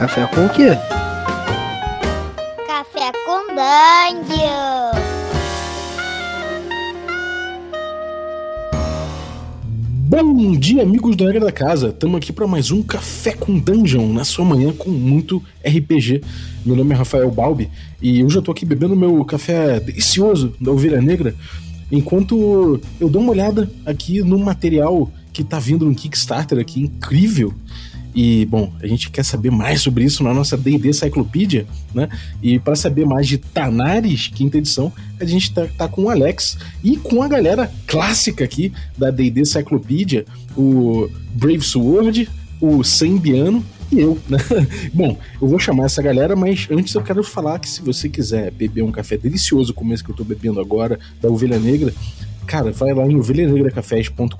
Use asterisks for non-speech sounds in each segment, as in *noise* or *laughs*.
Café com o quê? Café com Dungeon. Bom dia, amigos do Regra da Casa. Estamos aqui para mais um Café com Dungeon na sua manhã com muito RPG. Meu nome é Rafael Balbi e hoje eu tô aqui bebendo meu café delicioso da Ovelha Negra, enquanto eu dou uma olhada aqui no material que tá vindo no Kickstarter aqui, incrível. E, bom, a gente quer saber mais sobre isso na nossa D&D Cyclopedia, né? E para saber mais de Tanares, quinta edição, a gente tá, tá, com o Alex e com a galera clássica aqui da D&D Cyclopedia, o Brave Sword, o Sembiano e eu, né? *laughs* Bom, eu vou chamar essa galera, mas antes eu quero falar que se você quiser beber um café delicioso como esse que eu tô bebendo agora, da Ovelha Negra, cara, vai lá em ovelhanegracafés.com.br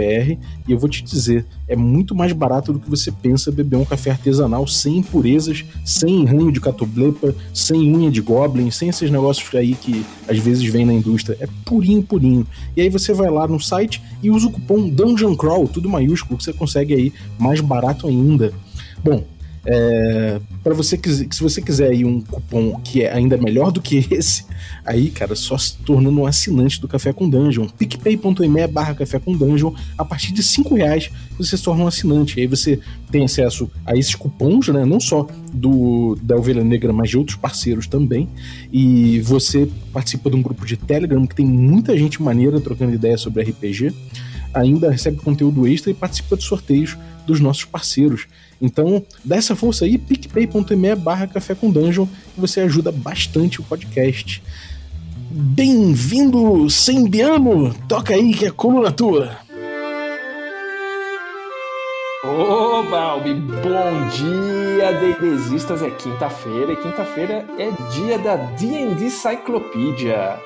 e eu vou te dizer, é muito mais barato do que você pensa beber um café artesanal sem impurezas, sem ranho de catoblepa, sem unha de goblin, sem esses negócios aí que às vezes vem na indústria. É purinho, purinho. E aí você vai lá no site e usa o cupom Dungeon Crawl, tudo maiúsculo, que você consegue aí mais barato ainda. Bom, é, para você se você quiser aí um cupom que é ainda melhor do que *laughs* esse, aí, cara, só se tornando um assinante do Café com Dungeon. picpay.me barra Café com Dungeon. A partir de 5 reais você se torna um assinante. Aí você tem acesso a esses cupons, né? Não só do da Ovelha Negra, mas de outros parceiros também. E você participa de um grupo de Telegram que tem muita gente maneira trocando ideias sobre RPG. Ainda recebe conteúdo extra e participa de sorteios dos nossos parceiros. Então, dá essa força aí, picpay.me barra café com dungeon, e você ajuda bastante o podcast. Bem-vindo, Sembiano! Toca aí que é coluna tua! Ô, Balbi, bom dia, Deidesistas! É quinta-feira e quinta-feira é dia da D&D Cyclopedia.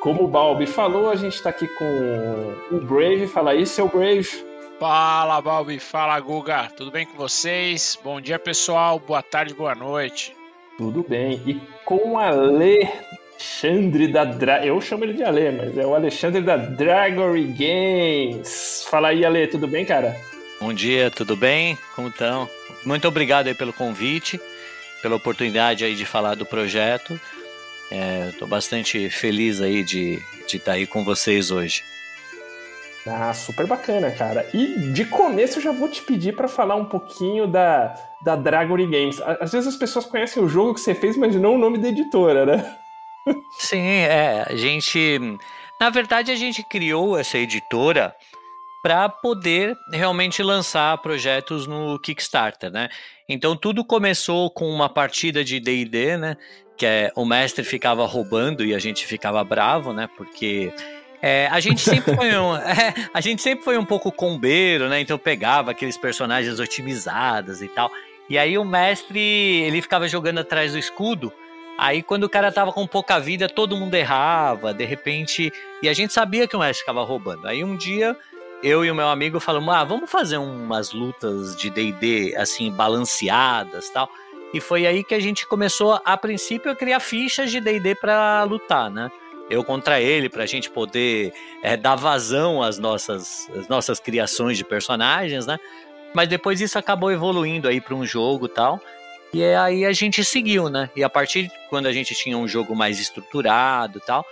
Como o Balbi falou, a gente está aqui com o Brave. Fala aí, seu Brave. Fala, Balbi. Fala, Guga. Tudo bem com vocês? Bom dia, pessoal. Boa tarde, boa noite. Tudo bem. E com o Alexandre da Dra... Eu chamo ele de Ale, mas é o Alexandre da Dragory Games. Fala aí, Ale. Tudo bem, cara? Bom dia, tudo bem? Como estão? Muito obrigado aí pelo convite, pela oportunidade aí de falar do projeto. Estou é, bastante feliz aí de estar de tá aí com vocês hoje. Ah, super bacana, cara. E de começo eu já vou te pedir para falar um pouquinho da, da Dragory Games. Às vezes as pessoas conhecem o jogo que você fez, mas não o nome da editora, né? Sim, é. A gente. Na verdade, a gente criou essa editora para poder realmente lançar projetos no Kickstarter, né? Então tudo começou com uma partida de D&D, né? Que é, o mestre ficava roubando e a gente ficava bravo, né? Porque é, a gente *laughs* sempre foi um, é, a gente sempre foi um pouco combeiro, né? Então pegava aqueles personagens otimizados e tal. E aí o mestre, ele ficava jogando atrás do escudo. Aí quando o cara tava com pouca vida, todo mundo errava, de repente, e a gente sabia que o mestre ficava roubando. Aí um dia eu e o meu amigo falamos: "Ah, vamos fazer umas lutas de D&D assim balanceadas, tal". E foi aí que a gente começou a princípio a criar fichas de D&D para lutar, né? Eu contra ele, para a gente poder é, dar vazão às nossas, às nossas criações de personagens, né? Mas depois isso acabou evoluindo aí para um jogo tal. E aí a gente seguiu, né? E a partir de quando a gente tinha um jogo mais estruturado tal,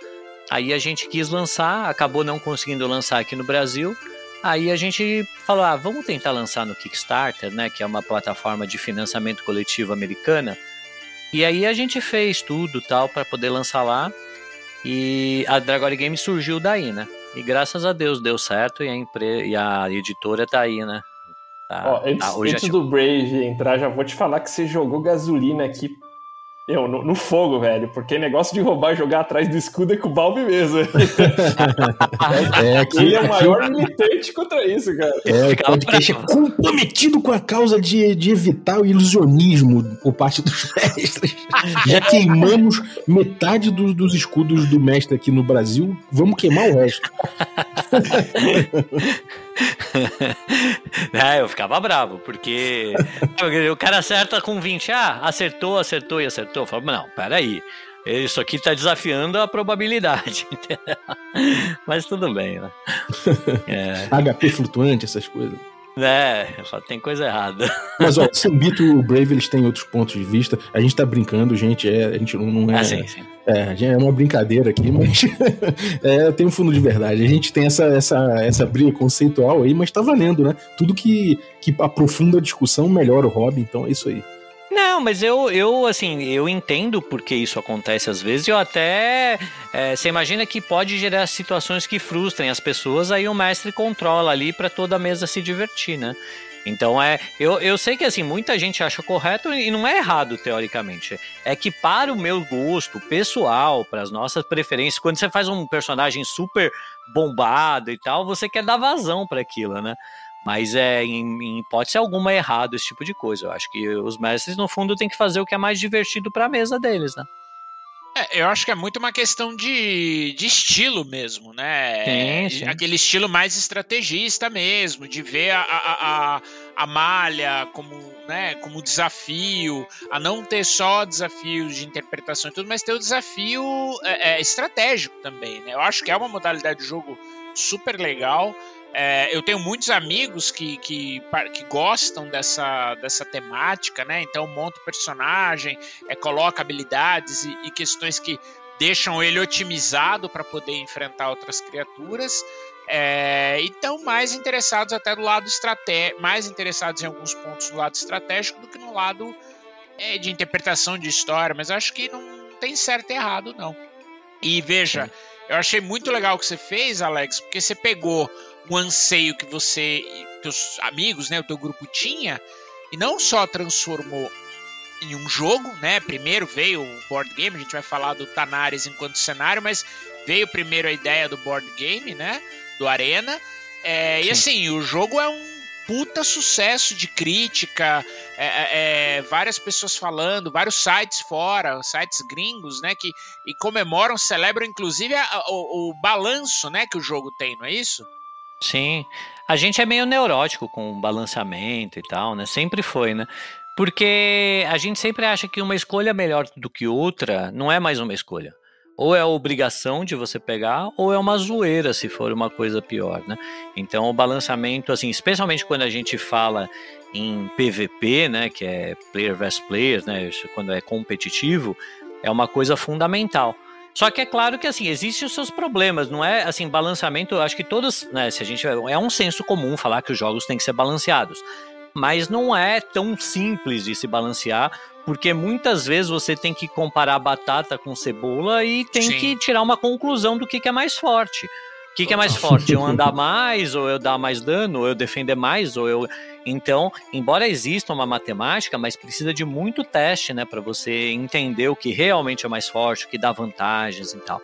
aí a gente quis lançar, acabou não conseguindo lançar aqui no Brasil. Aí a gente falou, ah, vamos tentar lançar no Kickstarter, né? Que é uma plataforma de financiamento coletivo americana. E aí a gente fez tudo tal para poder lançar lá. E a Dragori Games surgiu daí, né? E graças a Deus deu certo e a, empre... e a editora tá aí, né? Tá, Ó, antes, tá, antes do Brave entrar, já vou te falar que você jogou gasolina aqui eu, no, no, fogo, velho, porque negócio de roubar e jogar atrás do escudo é com o Balbi mesmo. *laughs* é, aqui, Ele é o maior aqui... militante contra isso, cara. É, o podcast é comprometido com a causa de, de evitar o ilusionismo por parte dos *laughs* mestres. Já queimamos metade do, dos escudos do mestre aqui no Brasil, vamos queimar o resto. *laughs* *laughs* é, eu ficava bravo, porque o cara acerta com 20, ah, acertou, acertou e acertou. Eu falo, não, peraí, isso aqui tá desafiando a probabilidade, *laughs* Mas tudo bem, né? *laughs* É. HP flutuante, essas coisas. *laughs* É, tem coisa errada. *laughs* Mas ó, Sambito e o Brave eles têm outros pontos de vista. A gente tá brincando, gente. É, a gente não é. Ah, sim, sim. É, é uma brincadeira aqui, mas *laughs* é, tem um fundo de verdade. A gente tem essa, essa, essa briga conceitual aí, mas tá valendo, né? Tudo que, que aprofunda a discussão melhora o hobby, então é isso aí. Não, mas eu, eu, assim, eu entendo porque isso acontece às vezes. Eu até. É, você imagina que pode gerar situações que frustrem as pessoas, aí o mestre controla ali para toda a mesa se divertir, né? Então é. Eu, eu sei que assim, muita gente acha correto e não é errado, teoricamente. É que para o meu gosto pessoal, para as nossas preferências, quando você faz um personagem super bombado e tal, você quer dar vazão para aquilo, né? Mas é, em, em, hipótese alguma, é errado esse tipo de coisa. Eu acho que os mestres, no fundo, têm que fazer o que é mais divertido para a mesa deles, né? É, eu acho que é muito uma questão de, de estilo mesmo, né? Sim, sim. Aquele estilo mais estrategista mesmo, de ver a, a, a, a, malha como, né, como desafio, a não ter só desafios de interpretação e tudo, mas ter o desafio é, é, estratégico também, né? Eu acho que é uma modalidade de jogo super legal. É, eu tenho muitos amigos que, que, que, gostam dessa, dessa temática, né? Então monta o personagem, é, coloca habilidades e, e questões que deixam ele otimizado para poder enfrentar outras criaturas. É, então, mais interessados até do lado estratégico, mais interessados em alguns pontos do lado estratégico do que no lado é, de interpretação de história, mas acho que não tem certo e errado, não. E veja, eu achei muito legal o que você fez, Alex, porque você pegou um anseio que você, teus amigos, né, o teu grupo tinha, e não só transformou em um jogo, né? Primeiro veio o board game, a gente vai falar do Tanares enquanto cenário, mas veio primeiro a ideia do board game, né? Do Arena. É, e assim, o jogo é um puta sucesso de crítica, é, é, é, várias pessoas falando, vários sites fora, sites gringos, né, que e comemoram, celebram inclusive a, o, o balanço, né, que o jogo tem, não é isso? Sim. A gente é meio neurótico com o balanceamento e tal, né? Sempre foi, né? Porque a gente sempre acha que uma escolha melhor do que outra não é mais uma escolha ou é a obrigação de você pegar, ou é uma zoeira se for uma coisa pior, né? Então o balançamento, assim, especialmente quando a gente fala em PVP, né, que é player versus player, né, quando é competitivo, é uma coisa fundamental. Só que é claro que assim, existem os seus problemas, não é assim, balanceamento, eu acho que todos, né, se a gente é um senso comum falar que os jogos têm que ser balanceados. Mas não é tão simples de se balancear, porque muitas vezes você tem que comparar batata com cebola e tem Sim. que tirar uma conclusão do que, que é mais forte. O que, que é mais *laughs* forte? Eu andar mais, ou eu dar mais dano, ou eu defender mais, ou eu. Então, embora exista uma matemática, mas precisa de muito teste, né, para você entender o que realmente é mais forte, o que dá vantagens e tal.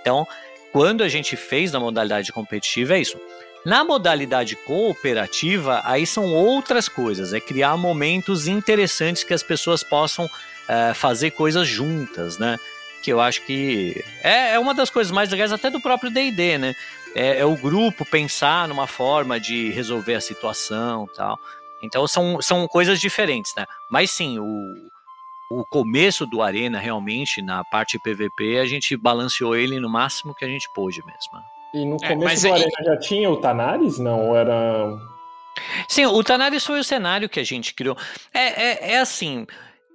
Então, quando a gente fez na modalidade competitiva, é isso. Na modalidade cooperativa, aí são outras coisas, é criar momentos interessantes que as pessoas possam é, fazer coisas juntas, né? Que eu acho que é, é uma das coisas mais legais até do próprio D&D, né? É, é, o grupo pensar numa forma de resolver a situação tal. Então são, são coisas diferentes, né? Mas sim, o, o começo do Arena realmente, na parte PVP, a gente balanceou ele no máximo que a gente pôde mesmo. E no é, começo é, do Arena já tinha o Tanares? Não, era. Sim, o Tanares foi o cenário que a gente criou. É, é, é assim.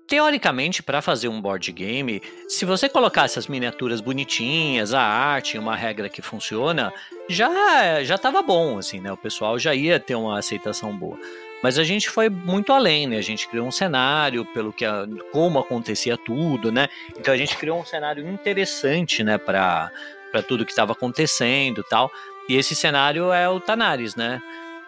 Teoricamente, para fazer um board game, se você colocasse as miniaturas bonitinhas, a arte, uma regra que funciona, já já estava bom, assim, né? O pessoal já ia ter uma aceitação boa. Mas a gente foi muito além, né? A gente criou um cenário pelo que como acontecia tudo, né? Então a gente criou um cenário interessante, né, para para tudo que estava acontecendo tal. E esse cenário é o Tanares, né?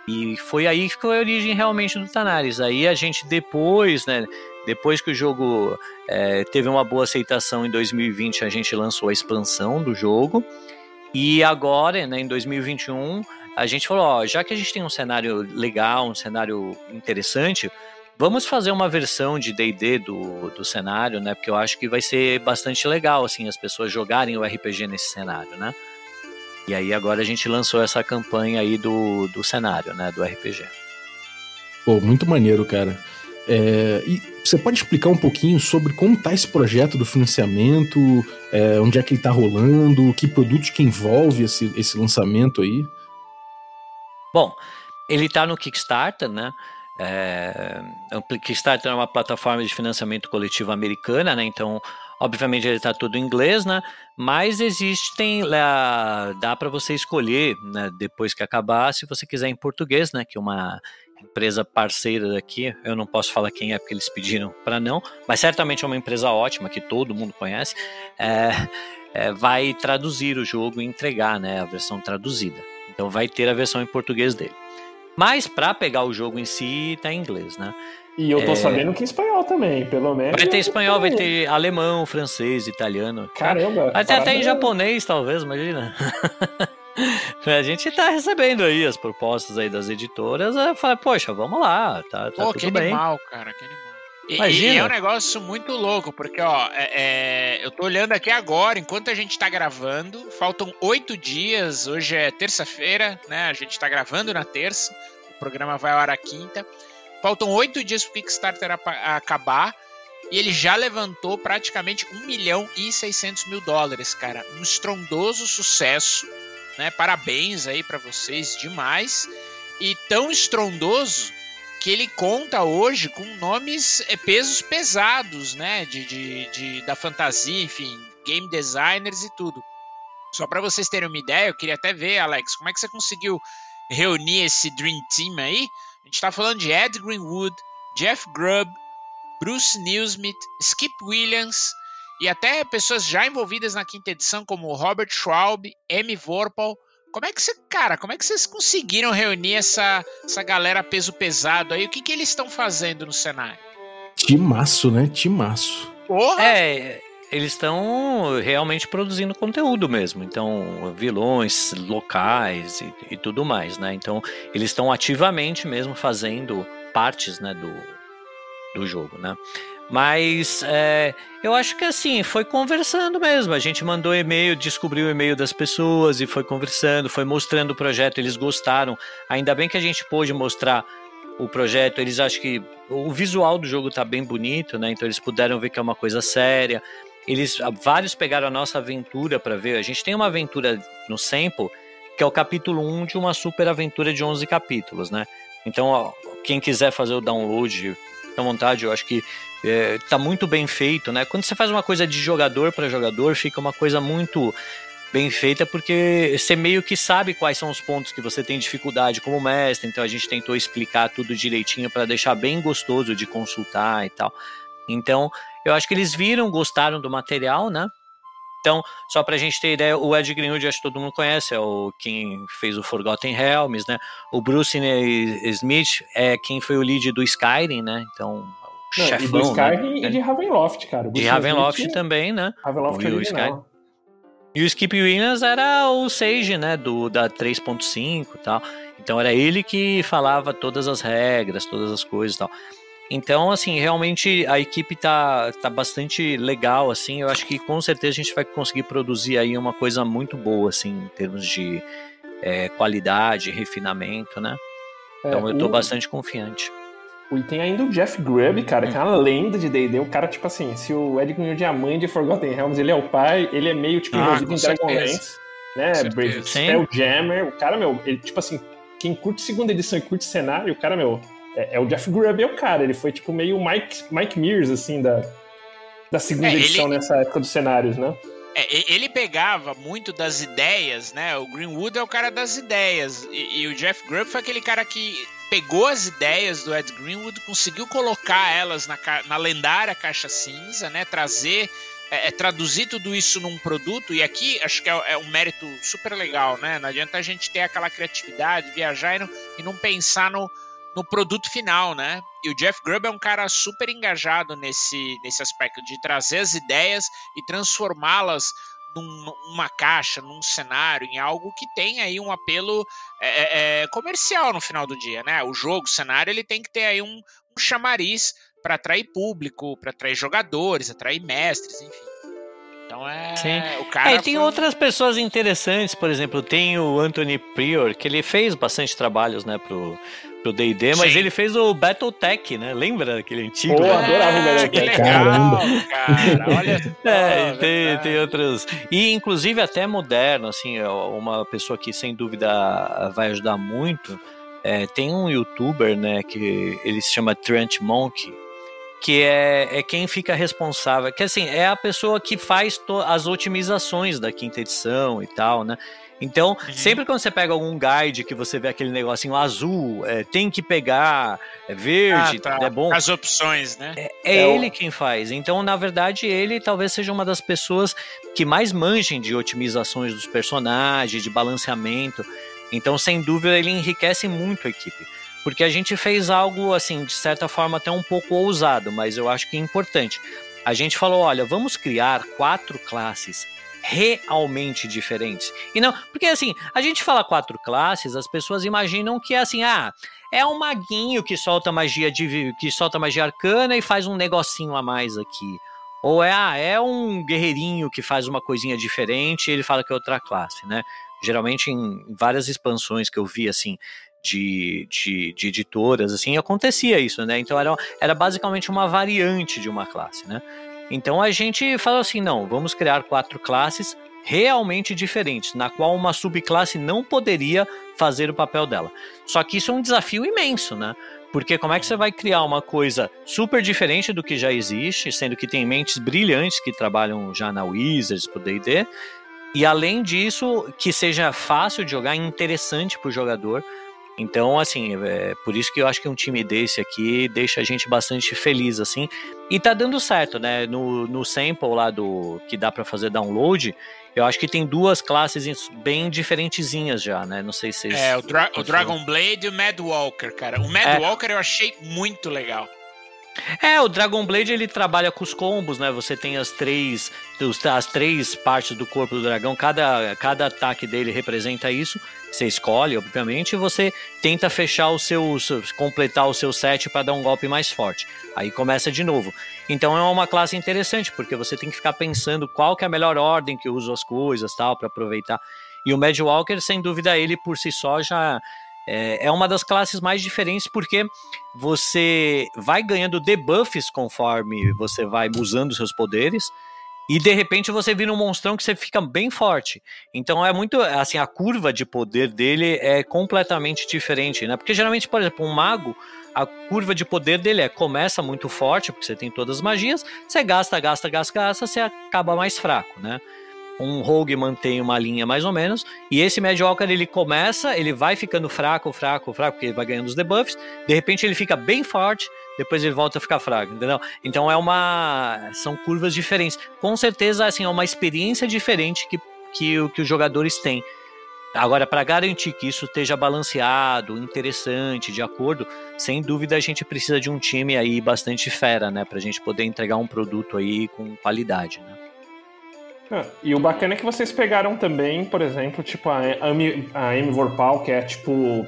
E foi aí que foi a origem realmente do Tanares. Aí a gente depois, né? Depois que o jogo é, teve uma boa aceitação em 2020, a gente lançou a expansão do jogo. E agora, né, em 2021, a gente falou: ó, já que a gente tem um cenário legal, um cenário interessante, Vamos fazer uma versão de D&D do, do cenário, né? Porque eu acho que vai ser bastante legal, assim, as pessoas jogarem o RPG nesse cenário, né? E aí agora a gente lançou essa campanha aí do, do cenário, né? Do RPG. Pô, muito maneiro, cara. É, e você pode explicar um pouquinho sobre como tá esse projeto do financiamento, é, onde é que ele tá rolando, que produtos que envolve esse, esse lançamento aí? Bom, ele está no Kickstarter, né? É, o Kickstarter é uma plataforma de financiamento coletivo americana, né? Então, obviamente ele está tudo em inglês, né? Mas existem, dá para você escolher, né? Depois que acabar, se você quiser em português, né? Que uma empresa parceira daqui, eu não posso falar quem é porque eles pediram para não, mas certamente é uma empresa ótima que todo mundo conhece. É, é, vai traduzir o jogo e entregar, né? A versão traduzida. Então vai ter a versão em português dele. Mas para pegar o jogo em si, tá em inglês, né? E eu tô é... sabendo que espanhol também, pelo menos. Vai ter espanhol, vai ter alemão, francês, italiano. Caramba! Até, até em japonês, talvez, imagina. *laughs* a gente tá recebendo aí as propostas aí das editoras. Eu falei, poxa, vamos lá, tá, tá Pô, tudo que bem. animal, cara, que animal. E, e, é um negócio muito louco, porque ó, é, é, eu tô olhando aqui agora, enquanto a gente tá gravando, faltam oito dias, hoje é terça-feira, né? A gente tá gravando na terça, o programa vai ao ar a quinta. Faltam oito dias pro Kickstarter acabar. E ele já levantou praticamente 1 milhão e 600 mil dólares, cara. Um estrondoso sucesso, né? Parabéns aí para vocês, demais. E tão estrondoso que ele conta hoje com nomes, é, pesos pesados, né? De, de, de, da fantasia, enfim, game designers e tudo. Só para vocês terem uma ideia, eu queria até ver, Alex, como é que você conseguiu reunir esse Dream Team aí? A gente tá falando de Ed Greenwood, Jeff Grubb, Bruce Newsmith, Skip Williams e até pessoas já envolvidas na quinta edição, como Robert Schwalb, Amy Vorpal, como é que você, cara, como é que vocês conseguiram reunir essa, essa galera peso pesado aí? O que, que eles estão fazendo no cenário? Timaço, né? Timaço. Porra! É, eles estão realmente produzindo conteúdo mesmo. Então, vilões locais e, e tudo mais, né? Então, eles estão ativamente mesmo fazendo partes, né, do, do jogo, né? Mas é, eu acho que assim, foi conversando mesmo. A gente mandou e-mail, descobriu o e-mail das pessoas e foi conversando, foi mostrando o projeto, eles gostaram. Ainda bem que a gente pôde mostrar o projeto, eles acham que o visual do jogo tá bem bonito, né? Então eles puderam ver que é uma coisa séria. Eles vários pegaram a nossa aventura para ver. A gente tem uma aventura no Sample, que é o capítulo 1 de uma super aventura de 11 capítulos, né? Então, ó, quem quiser fazer o download, à vontade, eu acho que é, tá muito bem feito, né? Quando você faz uma coisa de jogador para jogador, fica uma coisa muito bem feita porque você meio que sabe quais são os pontos que você tem dificuldade como mestre, então a gente tentou explicar tudo direitinho para deixar bem gostoso de consultar e tal. Então, eu acho que eles viram, gostaram do material, né? Então, só pra gente ter ideia, o Ed Greenwood, acho que todo mundo conhece, é o quem fez o Forgotten Realms, né? O Bruce Smith é quem foi o lead do Skyrim, né? Então, não, chefão, e do Skyrim né? e de Ravenloft, cara. de Ravenloft também, né? Ravenloft o, Sky... E o Skip Williams era o Sage, né? Do, da 3.5 e tal. Então era ele que falava todas as regras, todas as coisas e tal. Então, assim, realmente a equipe tá, tá bastante legal, assim. Eu acho que com certeza a gente vai conseguir produzir aí uma coisa muito boa, assim, em termos de é, qualidade, refinamento, né? Então é, eu tô bastante confiante. E tem ainda o Jeff Grubb, cara, que é uma lenda de D&D. O cara, tipo assim, se o Ed Greenwood é a mãe de Forgotten Realms, ele é o pai, ele é meio, tipo, ah, envolvido em Dragonlance, né? Brave Spelljammer. O cara, meu, ele, tipo assim, quem curte segunda edição e curte cenário, o cara, meu, é, é o Jeff Grubb é o cara. Ele foi, tipo, meio Mike, Mike Mears, assim, da, da segunda é, edição ele... nessa época dos cenários, né? É, ele pegava muito das ideias, né? O Greenwood é o cara das ideias. E, e o Jeff Grubb foi aquele cara que pegou as ideias do Ed Greenwood, conseguiu colocar elas na, na lendária caixa cinza, né? Trazer, é, é, traduzir tudo isso num produto. E aqui acho que é, é, um mérito super legal, né? Não adianta a gente ter aquela criatividade, viajar e não, e não pensar no, no produto final, né? E o Jeff Grubb é um cara super engajado nesse, nesse aspecto de trazer as ideias e transformá-las numa caixa, num cenário, em algo que tem aí um apelo é, é, é, comercial no final do dia, né? O jogo, o cenário, ele tem que ter aí um, um chamariz para atrair público, para atrair jogadores, atrair mestres, enfim. Então é. Sim. O cara. É, tem foi... outras pessoas interessantes, por exemplo, tem o Anthony Prior, que ele fez bastante trabalhos, né, pro, pro D&D, mas ele fez o Battletech, né? Lembra aquele antigo? Pô, eu adorava o Battletech. *laughs* É, Caramba. cara, olha. *laughs* É, tem, tem outros... E, inclusive, até moderno, assim, uma pessoa que, sem dúvida, vai ajudar muito É, tem um youtuber, né, que ele se chama Trent Monk, que é, é quem fica responsável, que assim, é a pessoa que faz as otimizações da quinta edição e tal, né? Então, uhum. sempre quando você pega algum guide que você vê aquele negocinho azul, é, tem que pegar, é verde, ah, tá. é bom. As opções, né? É, é, é ele o... quem faz. Então, na verdade, ele talvez seja uma das pessoas que mais manjem de otimizações dos personagens, de balanceamento. Então, sem dúvida, ele enriquece muito a equipe. Porque a gente fez algo, assim, de certa forma até um pouco ousado, mas eu acho que é importante. A gente falou: olha, vamos criar quatro classes realmente diferentes. E não, porque assim, a gente fala quatro classes, as pessoas imaginam que é assim, ah, é um maguinho que solta magia de que solta magia arcana e faz um negocinho a mais aqui. Ou é, ah, é um guerreirinho que faz uma coisinha diferente e ele fala que é outra classe, né? Geralmente em várias expansões que eu vi assim, de, de, de, editoras, assim, acontecia isso, né? Então era, era basicamente uma variante de uma classe, né? Então a gente falou assim: não, vamos criar quatro classes realmente diferentes, na qual uma subclasse não poderia fazer o papel dela. Só que isso é um desafio imenso, né? Porque como é que você vai criar uma coisa super diferente do que já existe, sendo que tem mentes brilhantes que trabalham já na Wizards, pro D&D, e além disso, que seja fácil de jogar interessante para o jogador, então, assim, é por isso que eu acho que um time desse aqui deixa a gente bastante feliz, assim. E tá dando certo, né? No, no sample lá do que dá para fazer download, eu acho que tem duas classes bem diferentezinhas já, né? Não sei se vocês... É, o, Dra o Dragon Blade e o Mad Walker, cara. O Mad é. Walker eu achei muito legal. É, o Dragon Blade ele trabalha com os combos, né? Você tem as três, as três partes do corpo do dragão, cada, cada ataque dele representa isso. Você escolhe, obviamente, e você tenta fechar o seu, completar o seu set para dar um golpe mais forte. Aí começa de novo. Então é uma classe interessante, porque você tem que ficar pensando qual que é a melhor ordem que uso as coisas, tal, para aproveitar. E o Mad Walker, sem dúvida, ele por si só já é, é uma das classes mais diferentes porque você vai ganhando debuffs conforme você vai usando seus poderes. E de repente você vira um monstrão que você fica bem forte. Então é muito. Assim, a curva de poder dele é completamente diferente, né? Porque geralmente, por exemplo, um mago, a curva de poder dele é começa muito forte, porque você tem todas as magias, você gasta, gasta, gasta, gasta, você acaba mais fraco, né? Um rogue mantém uma linha mais ou menos, e esse Mediocre ele começa, ele vai ficando fraco, fraco, fraco, porque ele vai ganhando os debuffs, de repente ele fica bem forte, depois ele volta a ficar fraco, entendeu? Então é uma são curvas diferentes. Com certeza assim é uma experiência diferente que que, que os jogadores têm. Agora, para garantir que isso esteja balanceado, interessante, de acordo, sem dúvida a gente precisa de um time aí bastante fera, né? Para a gente poder entregar um produto aí com qualidade, né? Ah, e o bacana é que vocês pegaram também, por exemplo, tipo a Amy, a Amy Vorpal, que é tipo,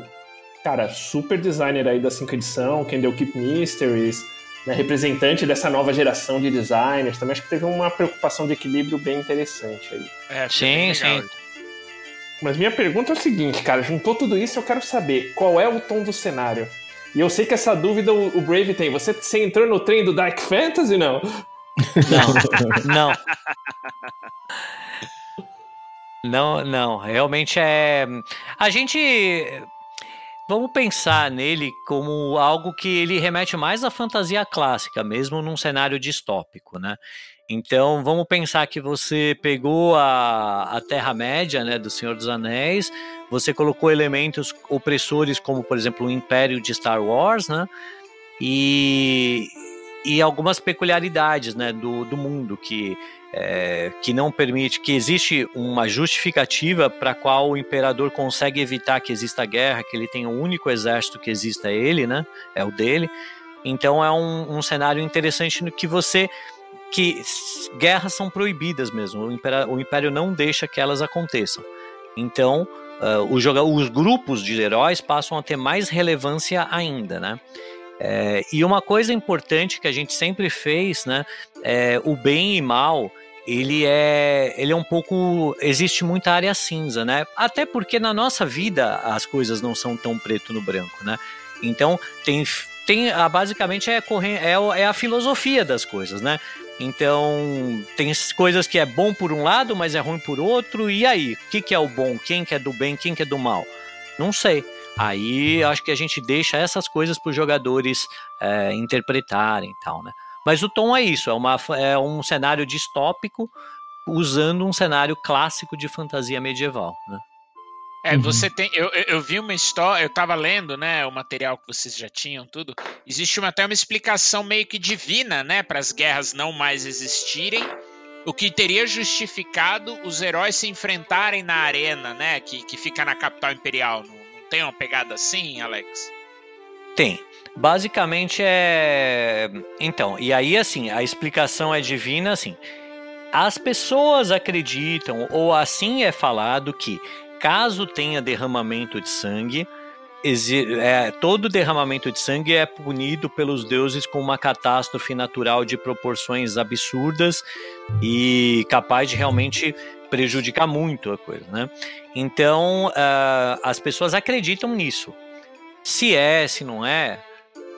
cara, super designer aí da 5 edição, deu Keep Mysteries, né, representante dessa nova geração de designers. Também acho que teve uma preocupação de equilíbrio bem interessante aí. É, sim, sim. Mas minha pergunta é o seguinte, cara, juntou tudo isso, eu quero saber qual é o tom do cenário. E eu sei que essa dúvida o, Brave tem. Você, você entrou no trem do Dark Fantasy, não? Não, não. Não, não. Realmente é. A gente. Vamos pensar nele como algo que ele remete mais à fantasia clássica, mesmo num cenário distópico, né? Então, vamos pensar que você pegou a, a Terra-média, né, do Senhor dos Anéis, você colocou elementos opressores, como, por exemplo, o Império de Star Wars, né? E, e algumas peculiaridades né, do, do mundo que, é, que não permite, que existe uma justificativa para qual o imperador consegue evitar que exista guerra, que ele tem o único exército que exista ele, né? É o dele. Então é um, um cenário interessante no que você que guerras são proibidas mesmo. O império, o império não deixa que elas aconteçam. Então uh, os, os grupos de heróis passam a ter mais relevância ainda, né? É, e uma coisa importante que a gente sempre fez, né, é, o bem e mal, ele é, ele é um pouco, existe muita área cinza, né? Até porque na nossa vida as coisas não são tão preto no branco, né? Então tem, tem basicamente é, é, é a filosofia das coisas, né? Então, tem coisas que é bom por um lado, mas é ruim por outro. E aí? O que, que é o bom? Quem que é do bem? Quem que é do mal? Não sei. Aí acho que a gente deixa essas coisas para os jogadores é, interpretarem e tal, né? Mas o tom é isso, é, uma, é um cenário distópico usando um cenário clássico de fantasia medieval, né? É, uhum. você tem. Eu, eu vi uma história, eu tava lendo, né, o material que vocês já tinham, tudo. Existe uma, até uma explicação meio que divina, né, para as guerras não mais existirem. O que teria justificado os heróis se enfrentarem na arena, né, que, que fica na capital imperial. Não tem uma pegada assim, Alex? Tem. Basicamente é. Então, e aí, assim, a explicação é divina, assim. As pessoas acreditam, ou assim é falado, que caso tenha derramamento de sangue, é, todo derramamento de sangue é punido pelos deuses com uma catástrofe natural de proporções absurdas e capaz de realmente prejudicar muito a coisa, né? Então, uh, as pessoas acreditam nisso. Se é, se não é,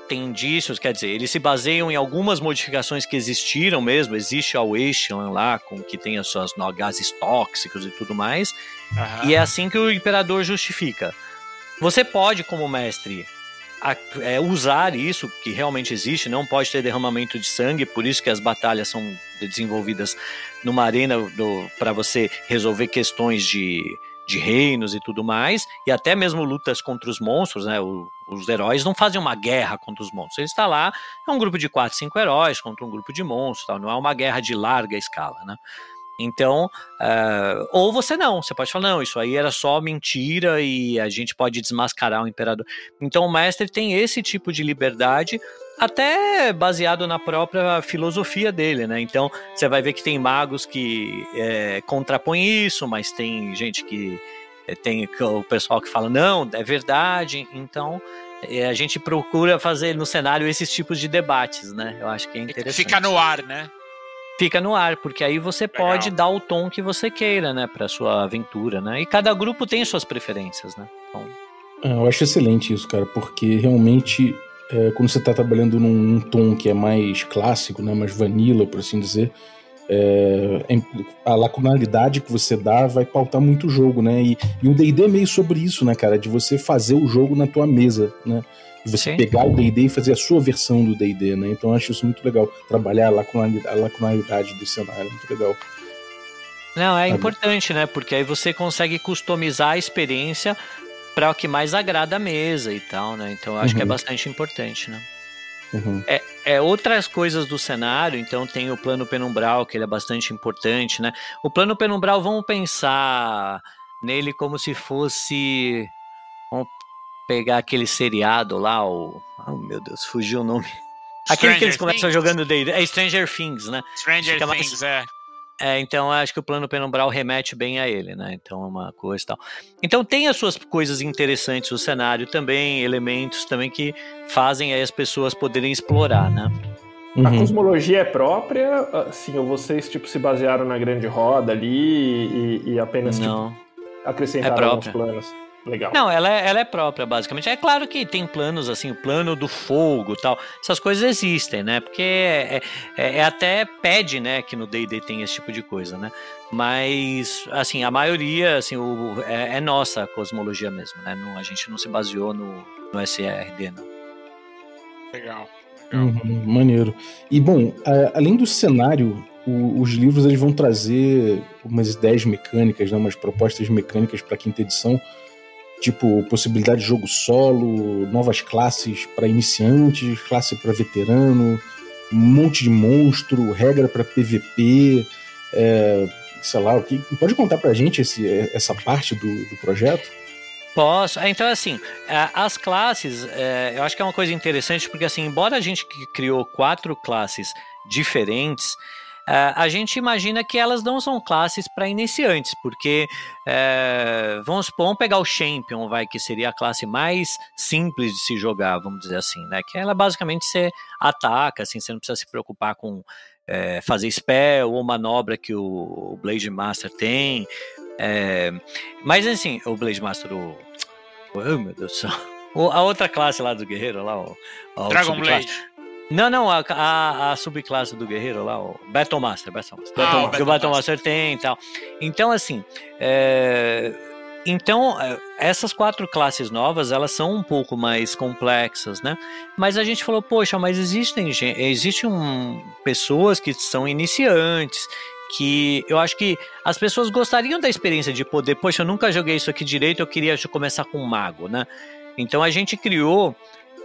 tem indícios, quer dizer, eles se baseiam em algumas modificações que existiram mesmo. Existe a Wasteland lá, com que tem as suas gases tóxicos e tudo mais. Uhum. E é assim que o imperador justifica. Você pode, como mestre, a, é, usar isso, que realmente existe, não pode ter derramamento de sangue, por isso que as batalhas são desenvolvidas numa arena para você resolver questões de de reinos e tudo mais, e até mesmo lutas contra os monstros, né? O, os heróis não fazem uma guerra contra os monstros. Eles estão lá, é um grupo de quatro, cinco heróis contra um grupo de monstros, tal. não é uma guerra de larga escala, né? Então, uh, ou você não, você pode falar, não, isso aí era só mentira e a gente pode desmascarar o imperador. Então, o mestre tem esse tipo de liberdade até baseado na própria filosofia dele, né? Então você vai ver que tem magos que é, contrapõem isso, mas tem gente que é, tem o pessoal que fala não, é verdade. Então é, a gente procura fazer no cenário esses tipos de debates, né? Eu acho que é interessante. Fica no ar, né? Fica no ar, porque aí você Legal. pode dar o tom que você queira, né, para sua aventura, né? E cada grupo tem suas preferências, né? Então... Eu acho excelente isso, cara, porque realmente é, quando você está trabalhando num, num, tom que é mais clássico, né, mais vanilla, por assim dizer, é, a lacunaridade que você dá vai pautar muito o jogo, né? E, e o D&D é meio sobre isso, né, cara? De você fazer o jogo na tua mesa, né? Você Sim. pegar o D&D e fazer a sua versão do D&D, né? Então eu acho isso muito legal. Trabalhar a lacunaridade, a lacunaridade do cenário, muito legal. Não, é importante, né? Porque aí você consegue customizar a experiência para o que mais agrada a mesa e tal, né? Então eu acho uhum. que é uhum. bastante importante, né? Uhum. É, é, outras coisas do cenário, então tem o plano penumbral, que ele é bastante importante, né? O plano penumbral, vamos pensar nele como se fosse. Pegar aquele seriado lá, o. Oh, meu Deus, fugiu o nome. *laughs* Aquele que eles começam Things. jogando D&D. É Stranger Things, né? Stranger Things, mais... é. É, então acho que o plano penumbral remete bem a ele, né? Então é uma coisa e tal. Então tem as suas coisas interessantes o cenário também, elementos também que fazem aí as pessoas poderem explorar, né? Uhum. A cosmologia é própria, assim, ou vocês tipo se basearam na grande roda ali e, e apenas Não. Tipo, acrescentaram é alguns planos? Legal. Não, ela é, ela é própria, basicamente. É claro que tem planos, assim, o plano do fogo tal. Essas coisas existem, né? Porque é, é, é até pede, né, que no D&D tem esse tipo de coisa, né? Mas, assim, a maioria, assim, o, é, é nossa a cosmologia mesmo, né? Não, a gente não se baseou no, no SRD, não. Legal. Legal. Uhum, maneiro. E, bom, além do cenário, o, os livros eles vão trazer umas ideias mecânicas, né, umas propostas mecânicas para a quinta edição tipo possibilidade de jogo solo, novas classes para iniciantes, classe para veterano, um monte de monstro, regra para PVP, é, sei lá, o que pode contar para a gente esse, essa parte do, do projeto? Posso. É, então, assim, as classes, é, eu acho que é uma coisa interessante, porque, assim, embora a gente criou quatro classes diferentes, a gente imagina que elas não são classes para iniciantes, porque uh, vamos, vamos pegar o Champion, vai, que seria a classe mais simples de se jogar, vamos dizer assim, né? Que ela basicamente você ataca, assim, você não precisa se preocupar com uh, fazer spell ou manobra que o Blade Master tem. mas assim, o Blade Master, o. Oh, meu Deus do céu. *laughs* A outra classe lá do guerreiro, lá, o, o Dragon Blade. Não, não, a, a, a, subclasse do guerreiro lá, o Battle Master, Battle Master. Ah, Battle, o Battle Master tem e tal. Então, assim, é, então, é, essas quatro classes novas, elas são um pouco mais complexas, né? Mas a gente falou, poxa, mas existem, existem um, pessoas que são iniciantes, que eu acho que as pessoas gostariam da experiência de poder, poxa, eu nunca joguei isso aqui direito, eu queria começar com um mago, né? Então a gente criou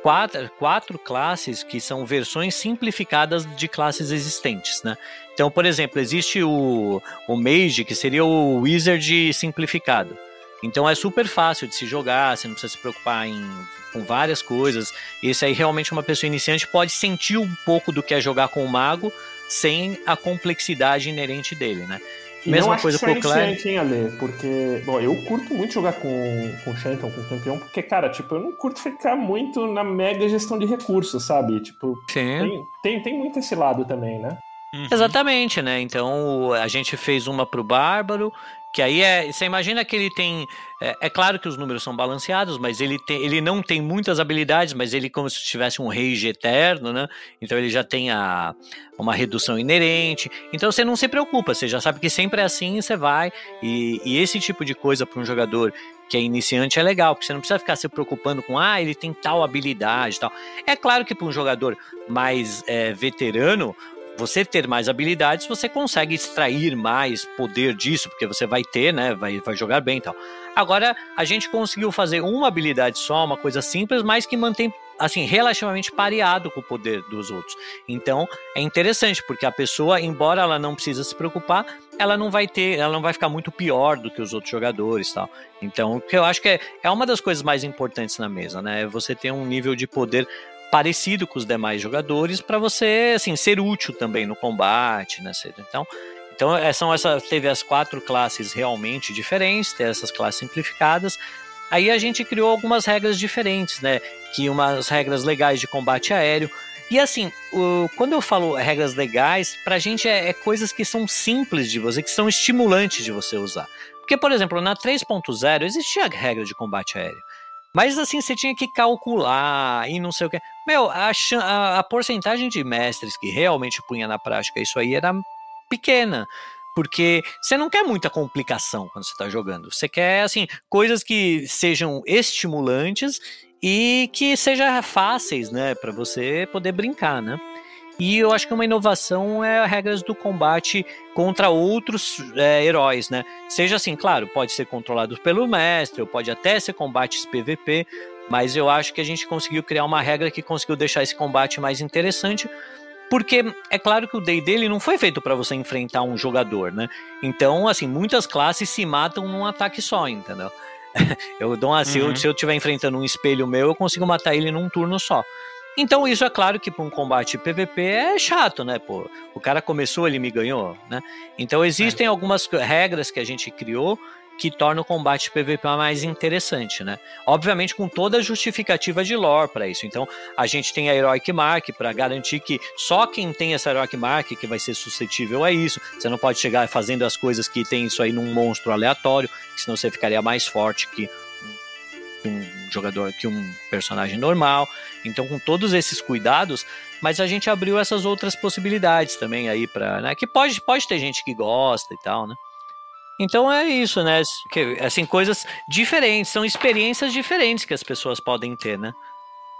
quatro, quatro classes que são versões simplificadas de classes existentes, né? Então, por exemplo, existe o, o Mage, que seria o Wizard simplificado. Então é super fácil de se jogar, você não precisa se preocupar em, com várias coisas. Esse aí realmente uma pessoa iniciante pode sentir um pouco do que é jogar com o mago sem a complexidade inerente dele, né? E Mesma coisa com o Claire. hein, Ale? Porque, bom, eu curto muito jogar com, com Shanton, com o campeão, porque, cara, tipo, eu não curto ficar muito na mega gestão de recursos, sabe? Tipo, tem, tem, tem muito esse lado também, né? Uhum. Exatamente, né? Então a gente fez uma pro Bárbaro, que aí é. Você imagina que ele tem. É, é, claro que os números são balanceados, mas ele, tem, ele não tem muitas habilidades, mas ele como se tivesse um rage eterno, né? Então ele já tem a, uma redução inerente. Então você não se preocupa, você já sabe que sempre é assim você vai. E, e esse tipo de coisa para um jogador que é iniciante é legal, porque você não precisa ficar se preocupando com, ah, ele tem tal habilidade tal. É claro que para um jogador mais é, veterano, você ter mais habilidades, você consegue extrair mais poder disso, porque você vai ter, né? Vai, vai jogar bem e tal. Agora, a gente conseguiu fazer uma habilidade só, uma coisa simples, mas que mantém assim, relativamente pareado com o poder dos outros. Então, é interessante, porque a pessoa, embora ela não precise se preocupar, ela não vai ter, ela não vai ficar muito pior do que os outros jogadores tal. Então, o que eu acho que é, é uma das coisas mais importantes na mesa, né? É você ter um nível de poder parecido com os demais jogadores para você assim ser útil também no combate, né? Então, então é, são essas teve as quatro classes realmente diferentes, tem essas classes simplificadas. Aí a gente criou algumas regras diferentes, né? Que umas regras legais de combate aéreo. E assim, o, quando eu falo regras legais, pra gente é, é coisas que são simples de você, que são estimulantes de você usar. Porque, por exemplo, na 3.0 existia regra de combate aéreo. Mas assim, você tinha que calcular e não sei o que. Meu, a, a, a porcentagem de mestres que realmente punha na prática isso aí era pequena. Porque você não quer muita complicação quando você está jogando. Você quer, assim, coisas que sejam estimulantes e que sejam fáceis, né? para você poder brincar, né? E eu acho que uma inovação é as regras do combate contra outros é, heróis, né? Seja assim, claro, pode ser controlado pelo mestre, ou pode até ser combates PVP, mas eu acho que a gente conseguiu criar uma regra que conseguiu deixar esse combate mais interessante, porque é claro que o day dele não foi feito para você enfrentar um jogador, né? Então, assim, muitas classes se matam num ataque só, entendeu? *laughs* eu dou uma, uhum. se, eu, se eu estiver enfrentando um espelho meu, eu consigo matar ele num turno só. Então, isso é claro que para um combate PVP é chato, né? Pô, o cara começou, ele me ganhou, né? Então, existem é. algumas regras que a gente criou que tornam o combate PVP mais interessante, né? Obviamente com toda a justificativa de lore para isso. Então, a gente tem a Heroic Mark para garantir que só quem tem essa Heroic Mark que vai ser suscetível a isso. Você não pode chegar fazendo as coisas que tem isso aí num monstro aleatório, senão você ficaria mais forte que um jogador, que um personagem normal. Então, com todos esses cuidados, mas a gente abriu essas outras possibilidades também aí para, né, que pode pode ter gente que gosta e tal, né? Então é isso, né? Que, assim, coisas diferentes, são experiências diferentes que as pessoas podem ter, né?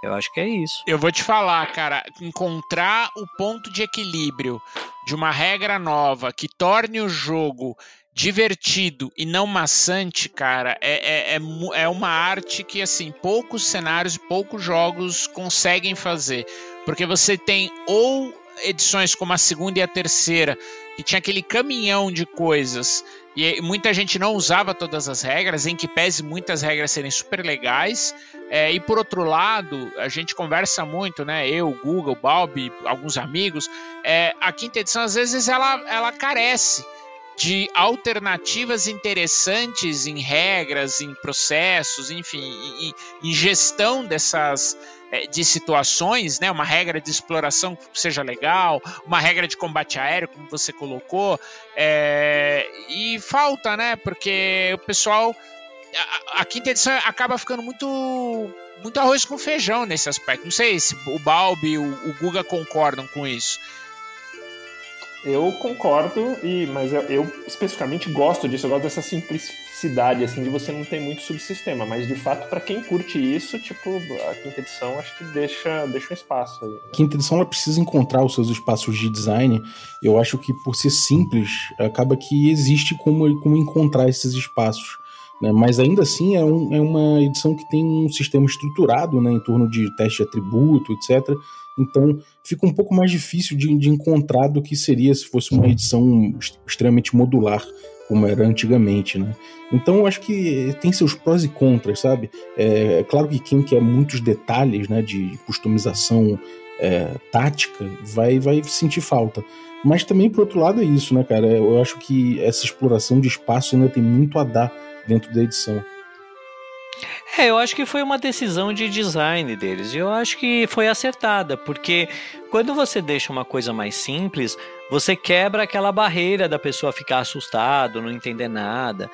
Eu acho que é isso. Eu vou te falar, cara, encontrar o ponto de equilíbrio de uma regra nova que torne o jogo divertido e não maçante, cara, é, é, é, é uma arte que, assim, poucos cenários, poucos jogos conseguem fazer. Porque você tem ou edições como a segunda e a terceira, que tinha aquele caminhão de coisas, e muita gente não usava todas as regras, em que pese muitas regras serem super legais. É, e por outro lado, a gente conversa muito, né? Eu, Google, Balbi, alguns amigos. É, a quinta edição, às vezes, ela, ela carece de alternativas interessantes em regras, em processos, enfim, em, em gestão dessas é, de situações, né? Uma regra de exploração que seja legal, uma regra de combate aéreo, como você colocou, é, e falta, né? Porque o pessoal a, a, quinta edição acaba ficando muito muito arroz com feijão nesse aspecto. Não sei se o Balbi o, o Guga concordam com isso. Eu concordo, e, mas eu, eu, especificamente gosto disso, eu gosto dessa especificidade, assim, de você não ter muito subsistema. Mas, de fato, para quem curte isso, tipo, a quinta edição acho que deixa, deixa um espaço aí. A quinta edição, ela precisa encontrar os seus espaços de design. Eu acho que, por ser simples, acaba que existe como, como encontrar esses espaços. Né? Mas ainda assim é, um, é, uma edição que tem um sistema estruturado né, em torno de teste de atributo, etc. Então fica um pouco mais difícil de, de encontrar do que seria se fosse uma edição extremamente modular, como era antigamente, né? Então eu acho que tem seus prós e contras, sabe? É, é claro que quem quer muitos detalhes, né, de customização é, tática, vai, vai sentir falta. Mas também, por outro lado, é isso, né, cara? Eu acho que essa exploração de espaço ainda tem muito a dar dentro da edição. É, eu acho que foi uma decisão de design deles. E eu acho que foi acertada, porque quando você deixa uma coisa mais simples, você quebra aquela barreira da pessoa ficar assustado, não entender nada.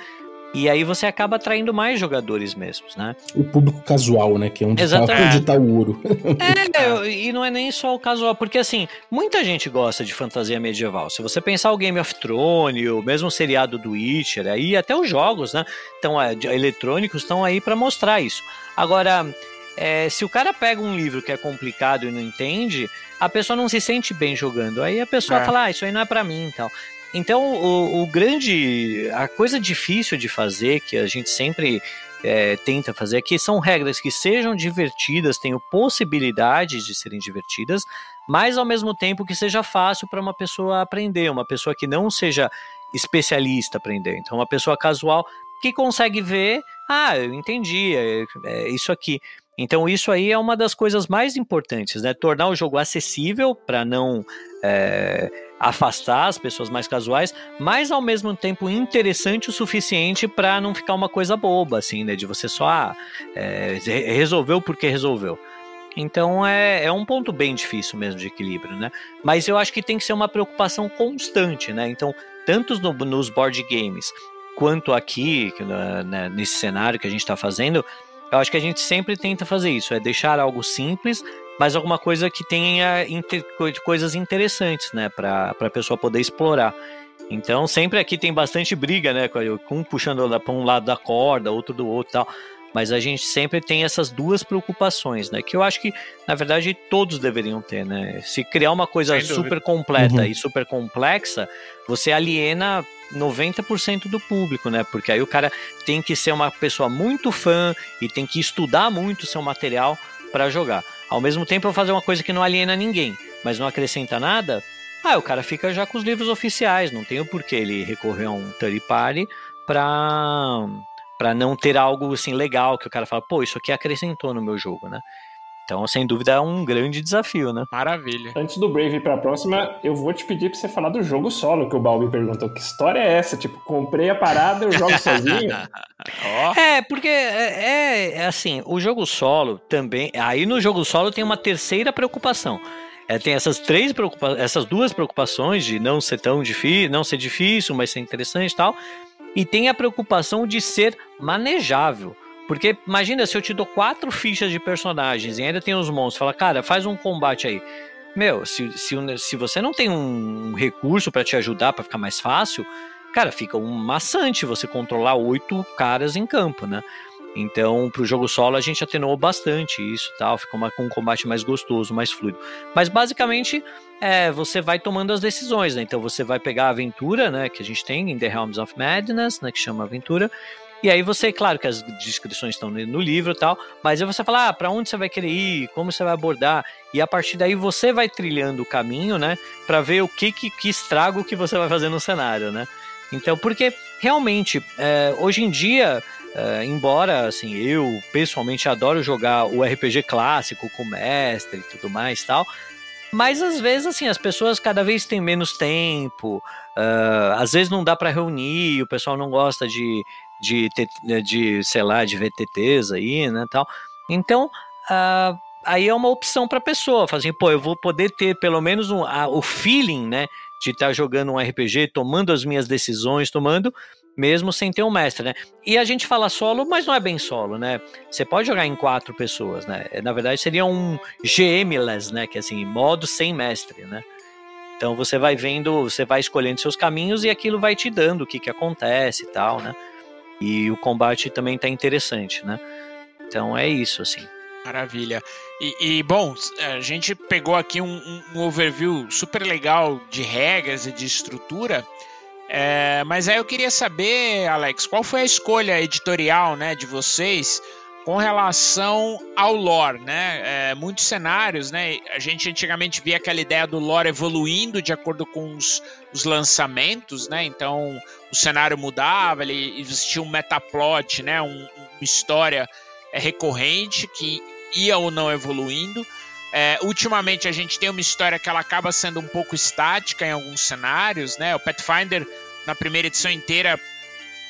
E aí você acaba atraindo mais jogadores mesmos, né? O público casual, né? Que é onde, está onde tá o ouro. *laughs* É, e não é nem só o casual, porque assim, muita gente gosta de fantasia medieval. Se você pensar o Game of Thrones, o mesmo seriado do Witcher, aí até os jogos, né? Então, eletrônicos estão aí para mostrar isso. Agora, é, se o cara pega um livro que é complicado e não entende, a pessoa não se sente bem jogando. Aí a pessoa é. fala, ah, isso aí não é para mim e tal. Então, o, o, grande. A coisa difícil de fazer, que a gente sempre é, tenta fazer aqui, são regras que sejam divertidas, tenham possibilidades de serem divertidas, mas ao mesmo tempo que seja fácil para uma pessoa aprender, uma pessoa que não seja especialista aprender. Então, uma pessoa casual que consegue ver, ah, eu entendi, é, é isso aqui. Então, isso aí é uma das coisas mais importantes, né? Tornar o jogo acessível para não. É, afastar as pessoas mais casuais, mas ao mesmo tempo interessante o suficiente para não ficar uma coisa boba, assim, né? De você só ah, é, resolveu porque resolveu. Então é, é um ponto bem difícil mesmo de equilíbrio, né? Mas eu acho que tem que ser uma preocupação constante, né? Então, tanto no, nos board games quanto aqui, né, nesse cenário que a gente está fazendo, eu acho que a gente sempre tenta fazer isso, é deixar algo simples, mas alguma coisa que tenha inter, coisas interessantes, né, para a pessoa poder explorar. Então, sempre aqui tem bastante briga, né, um puxando para um lado da corda, outro do outro tal. Mas a gente sempre tem essas duas preocupações, né? Que eu acho que, na verdade, todos deveriam ter, né? Se criar uma coisa super completa uhum. e super complexa, você aliena 90% do público, né? Porque aí o cara tem que ser uma pessoa muito fã e tem que estudar muito seu material para jogar. Ao mesmo tempo, eu fazer uma coisa que não aliena ninguém, mas não acrescenta nada, ah, o cara fica já com os livros oficiais, não tem o porquê ele recorrer a um third party para para não ter algo assim legal que o cara fala, pô, isso aqui acrescentou no meu jogo, né? Então, sem dúvida, é um grande desafio, né? Maravilha. Antes do Brave ir pra próxima, eu vou te pedir pra você falar do jogo solo que o Balbi perguntou. Que história é essa? Tipo, comprei a parada e eu jogo sozinho? *laughs* oh. É, porque é, é, é, assim, o jogo solo também. Aí no jogo solo tem uma terceira preocupação. É, tem essas três preocupações, essas duas preocupações de não ser tão difícil, não ser difícil, mas ser interessante e tal. E tem a preocupação de ser manejável. Porque imagina se eu te dou quatro fichas de personagens e ainda tem os monstros. Fala, cara, faz um combate aí. Meu, se, se, se você não tem um recurso para te ajudar para ficar mais fácil, cara, fica um maçante você controlar oito caras em campo, né? Então, para o jogo solo, a gente atenuou bastante isso tal, ficou uma, com um combate mais gostoso, mais fluido. Mas basicamente, é, você vai tomando as decisões, né? Então você vai pegar a aventura, né, que a gente tem em The Realms of Madness, né, que chama aventura, e aí você, claro que as descrições estão no livro e tal, mas aí você fala, ah, para onde você vai querer ir, como você vai abordar, e a partir daí você vai trilhando o caminho, né, para ver o que, que, que estrago que você vai fazer no cenário, né. Então, porque realmente, é, hoje em dia, é, embora, assim, eu pessoalmente adoro jogar o RPG clássico com mestre e tudo mais tal, mas às vezes, assim, as pessoas cada vez têm menos tempo, uh, às vezes não dá para reunir, o pessoal não gosta de, de, de, sei lá, de VTTs aí, né, tal. Então, uh, aí é uma opção para a pessoa, fazer, assim, pô, eu vou poder ter pelo menos um, a, o feeling, né, de estar tá jogando um RPG, tomando as minhas decisões, tomando, mesmo sem ter um mestre, né? E a gente fala solo, mas não é bem solo, né? Você pode jogar em quatro pessoas, né? Na verdade, seria um GMless, né? Que é assim, modo sem mestre, né? Então você vai vendo, você vai escolhendo seus caminhos e aquilo vai te dando o que que acontece e tal, né? E o combate também está interessante, né? Então é isso, assim. Maravilha. E, e, bom, a gente pegou aqui um, um, overview super legal de regras e de estrutura. É, mas aí eu queria saber, Alex, qual foi a escolha editorial né, de vocês com relação ao lore, né? É, muitos cenários, né? A gente antigamente via aquela ideia do lore evoluindo de acordo com os, os lançamentos, né? Então o cenário mudava, ele existia um metaplot, né? Um, uma história é, recorrente que ia ou não evoluindo. É, ultimamente a gente tem uma história que ela acaba sendo um pouco estática em alguns cenários, né? O Pathfinder na primeira edição inteira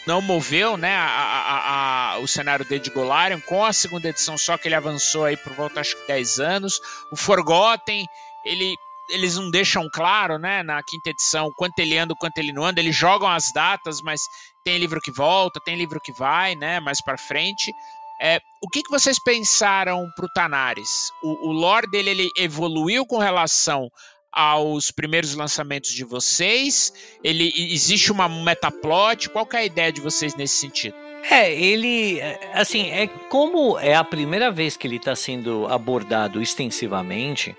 não moveu né, a, a, a, o cenário de Golarion, com a segunda edição só que ele avançou aí por volta acho que 10 anos. O Forgotten, ele, eles não deixam claro né, na quinta edição quanto ele anda, quanto ele não anda, eles jogam as datas, mas tem livro que volta, tem livro que vai, né, mais para frente. É, o que, que vocês pensaram pro Tanares? O, o lore dele ele evoluiu com relação aos primeiros lançamentos de vocês? Ele existe uma metaplot? Qual é a ideia de vocês nesse sentido? É, ele, assim, é como é a primeira vez que ele está sendo abordado extensivamente.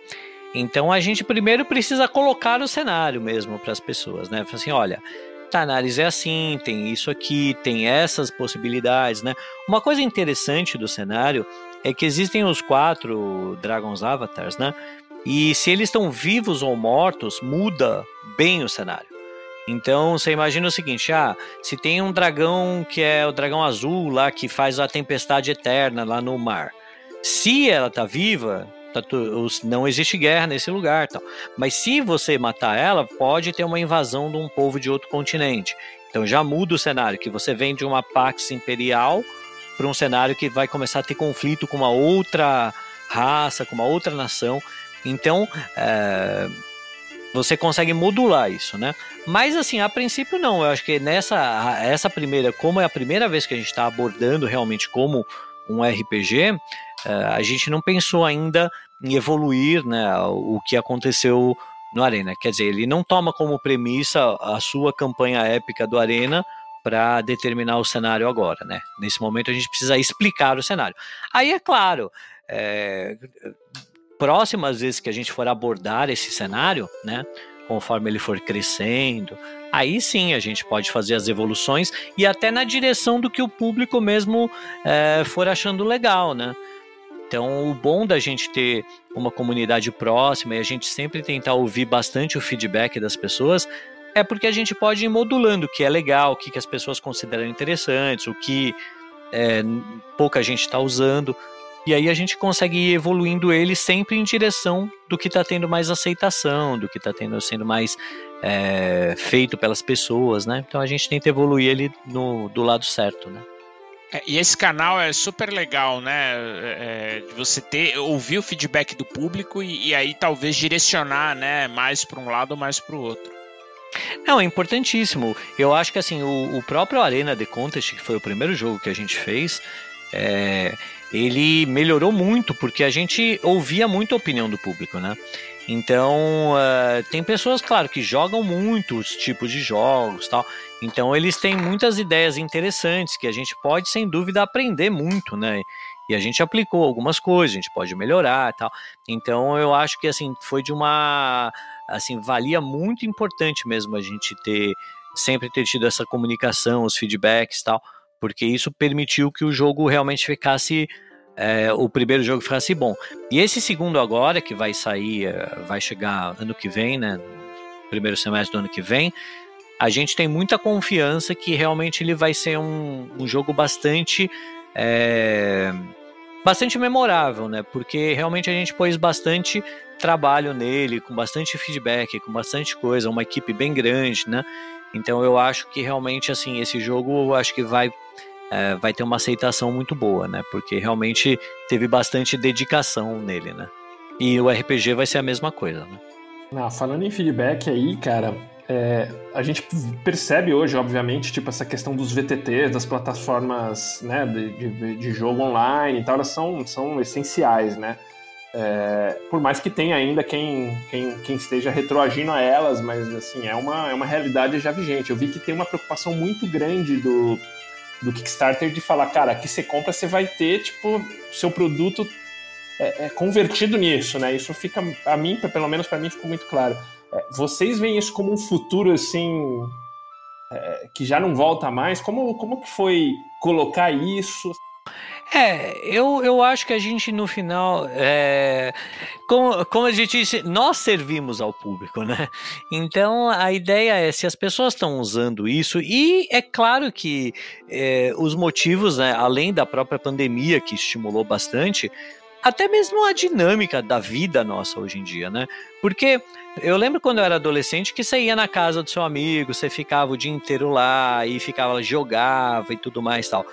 Então a gente primeiro precisa colocar o cenário mesmo para as pessoas, né? Assim, olha, Tanaris é assim, tem isso aqui, tem essas possibilidades, né? Uma coisa interessante do cenário é que existem os quatro Dragons Avatars, né? E se eles estão vivos ou mortos, muda bem o cenário. Então você imagina o seguinte: ah, se tem um dragão que é o dragão azul lá que faz a tempestade eterna lá no mar. Se ela tá viva, não existe guerra nesse lugar, tal. Mas se você matar ela, pode ter uma invasão de um povo de outro continente. Então já muda o cenário, que você vem de uma pax imperial para um cenário que vai começar a ter conflito com uma outra raça, com uma outra nação. Então, é, você consegue modular isso, né? Mas assim, a princípio não. Eu acho que nessa essa primeira, como é a primeira vez que a gente está abordando realmente como um RPG, a gente não pensou ainda em evoluir, né? O que aconteceu no Arena. Quer dizer, ele não toma como premissa a sua campanha épica do Arena para determinar o cenário agora, né? Nesse momento a gente precisa explicar o cenário. Aí é claro, é, próximas vezes que a gente for abordar esse cenário, né, conforme ele for crescendo, aí sim a gente pode fazer as evoluções e até na direção do que o público mesmo é, for achando legal, né? Então, o bom da gente ter uma comunidade próxima e a gente sempre tentar ouvir bastante o feedback das pessoas é porque a gente pode ir modulando o que é legal, o que, que as pessoas consideram interessantes, o que é, pouca gente está usando. E aí a gente consegue ir evoluindo ele sempre em direção do que está tendo mais aceitação, do que está sendo mais é, feito pelas pessoas, né? Então a gente tenta evoluir ele no, do lado certo, né? É, e esse canal é super legal, né? É, de você ter ouvir o feedback do público e, e aí talvez direcionar, né? Mais para um lado ou mais para o outro. Não, é importantíssimo. Eu acho que assim o, o próprio Arena The Contest, que foi o primeiro jogo que a gente fez, é, ele melhorou muito porque a gente ouvia muito a opinião do público, né? Então, uh, tem pessoas, claro, que jogam muitos tipos de jogos tal. Então, eles têm muitas ideias interessantes que a gente pode, sem dúvida, aprender muito, né? E a gente aplicou algumas coisas, a gente pode melhorar tal. Então, eu acho que, assim, foi de uma... Assim, valia muito importante mesmo a gente ter... Sempre ter tido essa comunicação, os feedbacks tal porque isso permitiu que o jogo realmente ficasse é, o primeiro jogo ficasse bom. E esse segundo agora, que vai sair, eh, vai chegar ano que vem, né? Primeiro semestre do ano que vem, a gente tem muita confiança que realmente ele vai ser um, um jogo bastante. É, bastante memorável, né? Porque realmente a gente pôs bastante trabalho nele, com bastante feedback, com bastante coisa, uma equipe bem grande, né? Então eu acho que realmente assim esse jogo eu acho que vai é, vai ter uma aceitação muito boa, né? Porque realmente teve bastante dedicação nele, né? E o RPG vai ser a mesma coisa, né? Falando em feedback aí, cara, é, a gente percebe hoje, obviamente, tipo, essa questão dos VTTs, das plataformas né, de, de, de jogo online e tal, elas são, são essenciais, né? É, por mais que tenha ainda quem, quem, quem, esteja retroagindo a elas, mas assim, é uma, é uma realidade já vigente. Eu vi que tem uma preocupação muito grande do, do Kickstarter de falar, cara, aqui você compra, você vai ter, tipo, seu produto é, é convertido nisso, né? Isso fica, a mim, pelo menos para mim, ficou muito claro. É, vocês veem isso como um futuro, assim, é, que já não volta mais? Como, como que foi colocar isso? É, eu, eu acho que a gente no final, é, como, como a gente disse, nós servimos ao público, né? Então a ideia é se as pessoas estão usando isso, e é claro que é, os motivos, né, além da própria pandemia que estimulou bastante, até mesmo a dinâmica da vida nossa hoje em dia, né? Porque eu lembro quando eu era adolescente que você ia na casa do seu amigo, você ficava o dia inteiro lá e ficava jogava e tudo mais tal.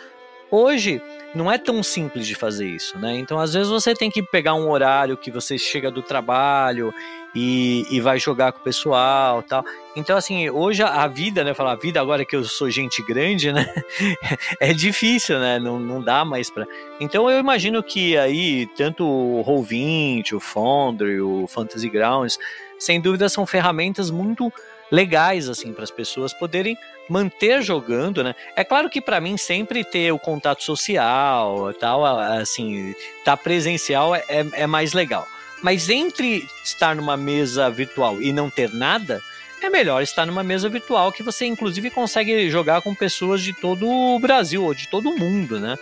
Hoje não é tão simples de fazer isso, né? Então às vezes você tem que pegar um horário que você chega do trabalho e, e vai jogar com o pessoal, tal. Então assim hoje a vida, né? Falar a vida agora que eu sou gente grande, né? *laughs* é difícil, né? Não, não dá mais para. Então eu imagino que aí tanto o Roll20, o Foundry, o Fantasy Grounds, sem dúvida são ferramentas muito legais assim para as pessoas poderem manter jogando, né? É claro que para mim sempre ter o contato social, tal, assim, tá presencial é, é mais legal. Mas entre estar numa mesa virtual e não ter nada, é melhor estar numa mesa virtual que você inclusive consegue jogar com pessoas de todo o Brasil ou de todo o mundo, né?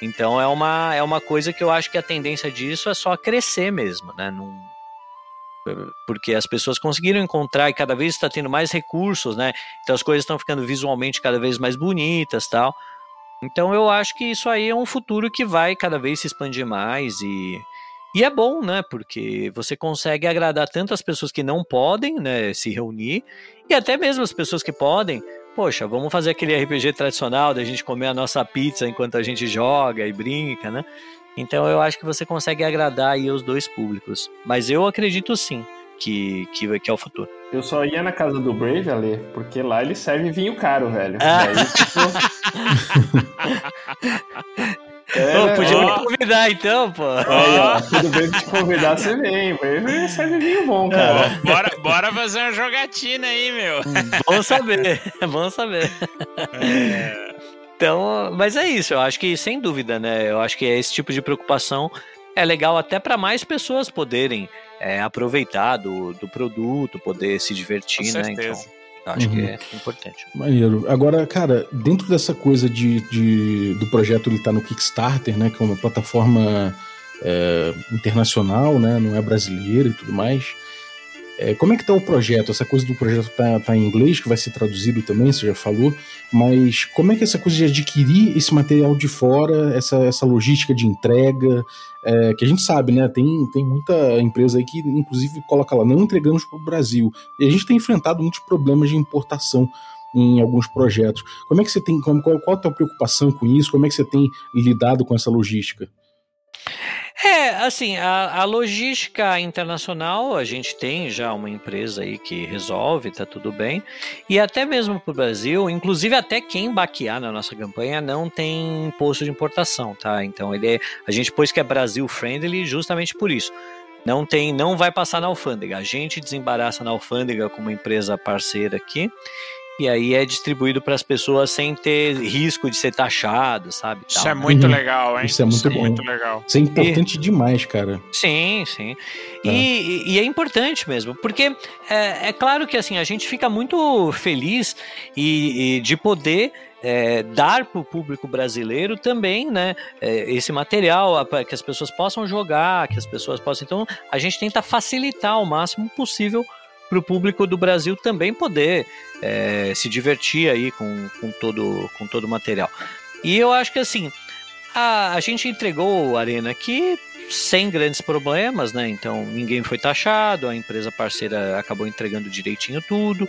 Então é uma, é uma coisa que eu acho que a tendência disso é só crescer mesmo, né? Não, porque as pessoas conseguiram encontrar e cada vez está tendo mais recursos, né? Então as coisas estão ficando visualmente cada vez mais bonitas, tal. Então eu acho que isso aí é um futuro que vai cada vez se expandir mais e e é bom, né? Porque você consegue agradar tanto as pessoas que não podem, né, se reunir e até mesmo as pessoas que podem. Poxa, vamos fazer aquele RPG tradicional da gente comer a nossa pizza enquanto a gente joga e brinca, né? Então eu acho que você consegue agradar aí os dois públicos. Mas eu acredito sim que, que, que é o futuro. Eu só ia na casa do Brave, Ale, porque lá ele serve vinho caro, velho. Ah. Daí, tipo... *laughs* É, Ô, podia ó. me convidar então, pô. Aí, ó, tudo bem que te convidar, você vem. Brave serve vinho bom, cara. É. Bora, bora fazer uma jogatina aí, meu. Bom saber, *laughs* bom saber. É. Então, mas é isso, eu acho que sem dúvida, né? Eu acho que esse tipo de preocupação é legal até para mais pessoas poderem é, aproveitar do, do produto, poder se divertir, né? Então, acho uhum. que é importante. Maneiro. Agora, cara, dentro dessa coisa de, de do projeto ele tá no Kickstarter, né? Que é uma plataforma é, internacional, né? Não é brasileira e tudo mais. É, como é que tá o projeto? Essa coisa do projeto tá, tá em inglês, que vai ser traduzido também, você já falou, mas como é que essa coisa de adquirir esse material de fora, essa, essa logística de entrega, é, que a gente sabe, né? Tem, tem muita empresa aí que, inclusive, coloca lá, não entregamos para o Brasil. E a gente tem enfrentado muitos problemas de importação em alguns projetos. Como é que você tem, qual, qual a tua preocupação com isso? Como é que você tem lidado com essa logística? É, assim, a, a, logística internacional, a gente tem já uma empresa aí que resolve, tá tudo bem. E até mesmo para o Brasil, inclusive até quem baquear na nossa campanha não tem imposto de importação, tá? Então ele é, a gente pôs que é Brasil friendly justamente por isso. Não tem, não vai passar na alfândega. A gente desembaraça na alfândega como empresa parceira aqui e aí é distribuído para as pessoas sem ter risco de ser taxado, sabe? Isso é muito uhum. legal, hein? Isso é muito Isso é bom. É muito legal. Isso é importante e... demais, cara. Sim, sim. É. E, e, é importante mesmo, porque é, é, claro que assim a gente fica muito feliz e, e de poder é, dar para o público brasileiro também, né, é, esse material para que as pessoas possam jogar, que as pessoas possam. Então, a gente tenta facilitar o máximo possível para o público do Brasil também poder é, se divertir aí com, com, todo, com todo o material. E eu acho que assim, a, a gente entregou a Arena aqui sem grandes problemas, né? Então ninguém foi taxado, a empresa parceira acabou entregando direitinho tudo.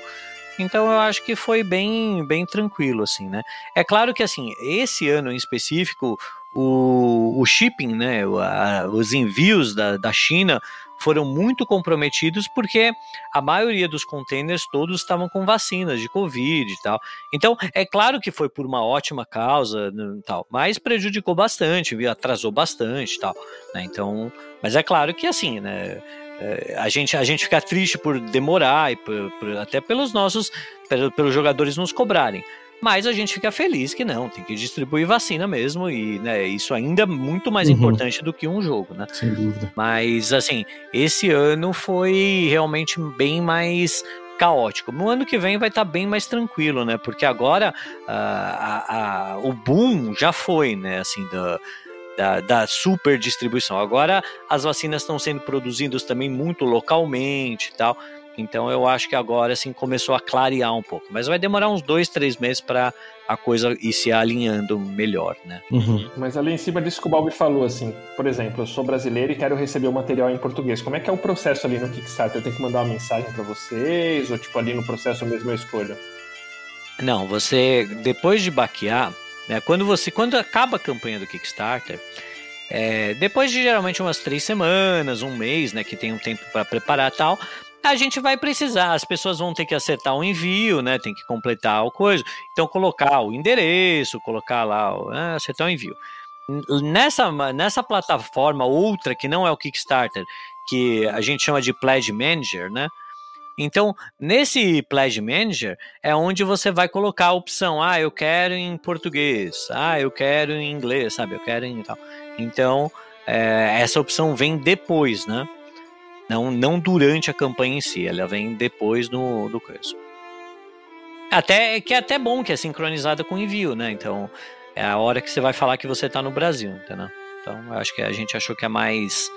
Então eu acho que foi bem, bem tranquilo, assim, né? É claro que assim, esse ano em específico, o, o shipping, né? A, os envios da, da China foram muito comprometidos porque a maioria dos containers todos estavam com vacinas de Covid e tal. Então, é claro que foi por uma ótima causa né, tal, mas prejudicou bastante, atrasou bastante e tal. Né? Então, mas é claro que assim, né? É, a gente, a gente fica triste por demorar e por, por, até pelos nossos, pelos jogadores nos cobrarem. Mas a gente fica feliz que não, tem que distribuir vacina mesmo, e né, isso ainda é muito mais uhum. importante do que um jogo, né? Sem dúvida. Mas, assim, esse ano foi realmente bem mais caótico. No ano que vem vai estar tá bem mais tranquilo, né? Porque agora a, a, o boom já foi, né? Assim, da, da, da super distribuição. Agora as vacinas estão sendo produzidas também muito localmente e tal. Então eu acho que agora assim começou a clarear um pouco, mas vai demorar uns dois, três meses para a coisa ir se alinhando melhor, né? Uhum. Mas ali em cima disso que o Balbi falou, assim, por exemplo, eu sou brasileiro e quero receber o material em português. Como é que é o processo ali no Kickstarter? Eu tenho que mandar uma mensagem para vocês ou tipo ali no processo mesmo eu escolho? Não, você depois de baquear, né? Quando você quando acaba a campanha do Kickstarter é, depois de geralmente umas três semanas, um mês, né, que tem um tempo para preparar tal, a gente vai precisar, as pessoas vão ter que acertar o envio, né? Tem que completar o coisa. Então, colocar o endereço, colocar lá, né, acertar o envio. Nessa, nessa plataforma outra, que não é o Kickstarter, que a gente chama de Pledge Manager, né? Então, nesse Pledge Manager é onde você vai colocar a opção, ah, eu quero em português, ah, eu quero em inglês, sabe? Eu quero em tal. Então, é, essa opção vem depois, né? Não, não durante a campanha em si, ela vem depois do, do coisa. Até que é até bom que é sincronizada com o envio, né? Então é a hora que você vai falar que você está no Brasil, entendeu? Então eu acho que a gente achou que é mais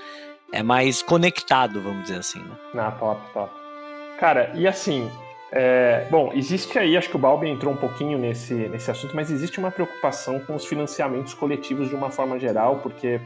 é mais conectado, vamos dizer assim, né? Ah, top, top. Cara, e assim, é, bom, existe aí, acho que o Balbi entrou um pouquinho nesse, nesse assunto, mas existe uma preocupação com os financiamentos coletivos de uma forma geral, porque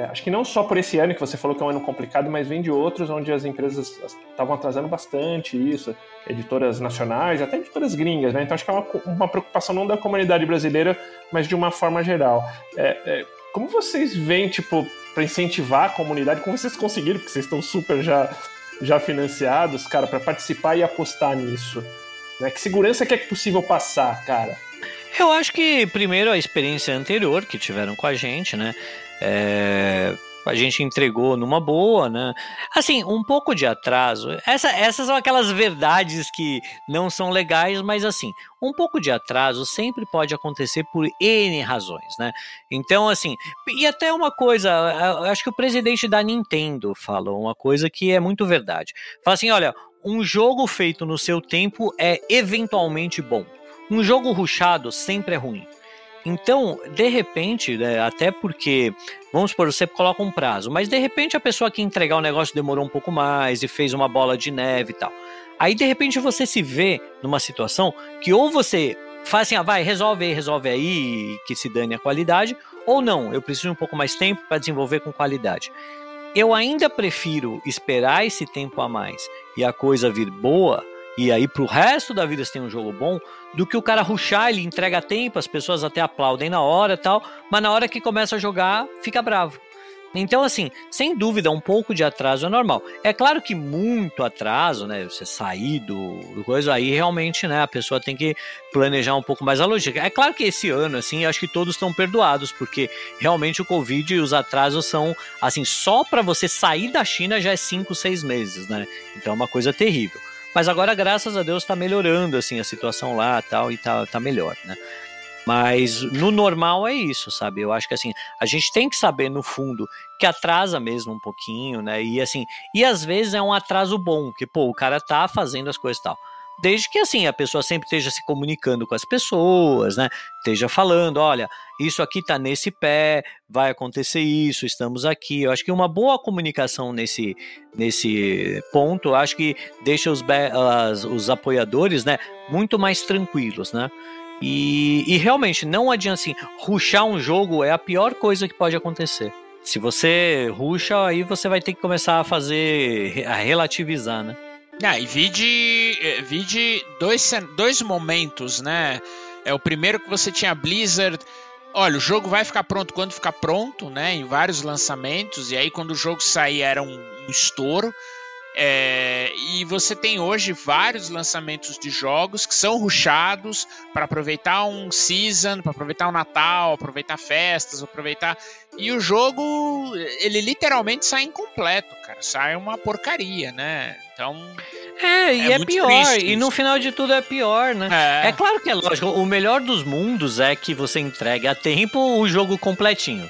é, acho que não só por esse ano que você falou que é um ano complicado, mas vem de outros onde as empresas estavam atrasando bastante isso, editoras nacionais, até editoras gringas, né? Então acho que é uma, uma preocupação não da comunidade brasileira, mas de uma forma geral. É, é, como vocês veem, tipo, para incentivar a comunidade, como vocês conseguiram, porque vocês estão super já, já financiados, cara, para participar e apostar nisso? Né? Que segurança que é possível passar, cara? Eu acho que, primeiro, a experiência anterior que tiveram com a gente, né? É, a gente entregou numa boa, né? Assim, um pouco de atraso. Essa, essas são aquelas verdades que não são legais, mas assim, um pouco de atraso sempre pode acontecer por N razões, né? Então, assim, e até uma coisa, acho que o presidente da Nintendo falou uma coisa que é muito verdade. Fala assim: olha, um jogo feito no seu tempo é eventualmente bom. Um jogo ruchado sempre é ruim. Então, de repente, né, até porque, vamos supor, você coloca um prazo, mas de repente a pessoa que entregar o negócio demorou um pouco mais e fez uma bola de neve e tal. Aí, de repente, você se vê numa situação que ou você faz assim, ah, vai, resolve aí, resolve aí, que se dane a qualidade, ou não, eu preciso um pouco mais tempo para desenvolver com qualidade. Eu ainda prefiro esperar esse tempo a mais e a coisa vir boa e aí pro resto da vida você tem um jogo bom, do que o cara ruxar, ele entrega tempo, as pessoas até aplaudem na hora e tal, mas na hora que começa a jogar, fica bravo. Então, assim, sem dúvida, um pouco de atraso é normal. É claro que muito atraso, né? Você sair do, do coisa, aí realmente, né? A pessoa tem que planejar um pouco mais a logística. É claro que esse ano, assim, acho que todos estão perdoados, porque realmente o Covid e os atrasos são, assim, só para você sair da China já é 5, 6 meses, né? Então é uma coisa terrível. Mas agora, graças a Deus, está melhorando assim a situação lá tal, e tá, tá melhor, né? Mas no normal é isso, sabe? Eu acho que assim, a gente tem que saber no fundo que atrasa mesmo um pouquinho, né? E assim, e às vezes é um atraso bom, que pô, o cara tá fazendo as coisas tal desde que assim a pessoa sempre esteja se comunicando com as pessoas, né? Esteja falando, olha, isso aqui tá nesse pé, vai acontecer isso, estamos aqui. Eu acho que uma boa comunicação nesse, nesse ponto, acho que deixa os, as, os apoiadores, né, muito mais tranquilos, né? E, e realmente não adianta assim, ruxar um jogo é a pior coisa que pode acontecer. Se você ruxa, aí você vai ter que começar a fazer, a relativizar, né? Ah, e vi de, eh, vi de dois, dois momentos, né? É o primeiro que você tinha Blizzard. Olha, o jogo vai ficar pronto quando ficar pronto, né? Em vários lançamentos. E aí, quando o jogo sair, era um, um estouro. É, e você tem hoje vários lançamentos de jogos que são ruxados para aproveitar um season, para aproveitar o Natal, aproveitar festas, aproveitar. E o jogo, ele literalmente sai incompleto, cara. Sai uma porcaria, né? Então. É, e é, é pior. E no final de tudo é pior, né? É. é claro que é lógico. O melhor dos mundos é que você entregue a tempo o jogo completinho.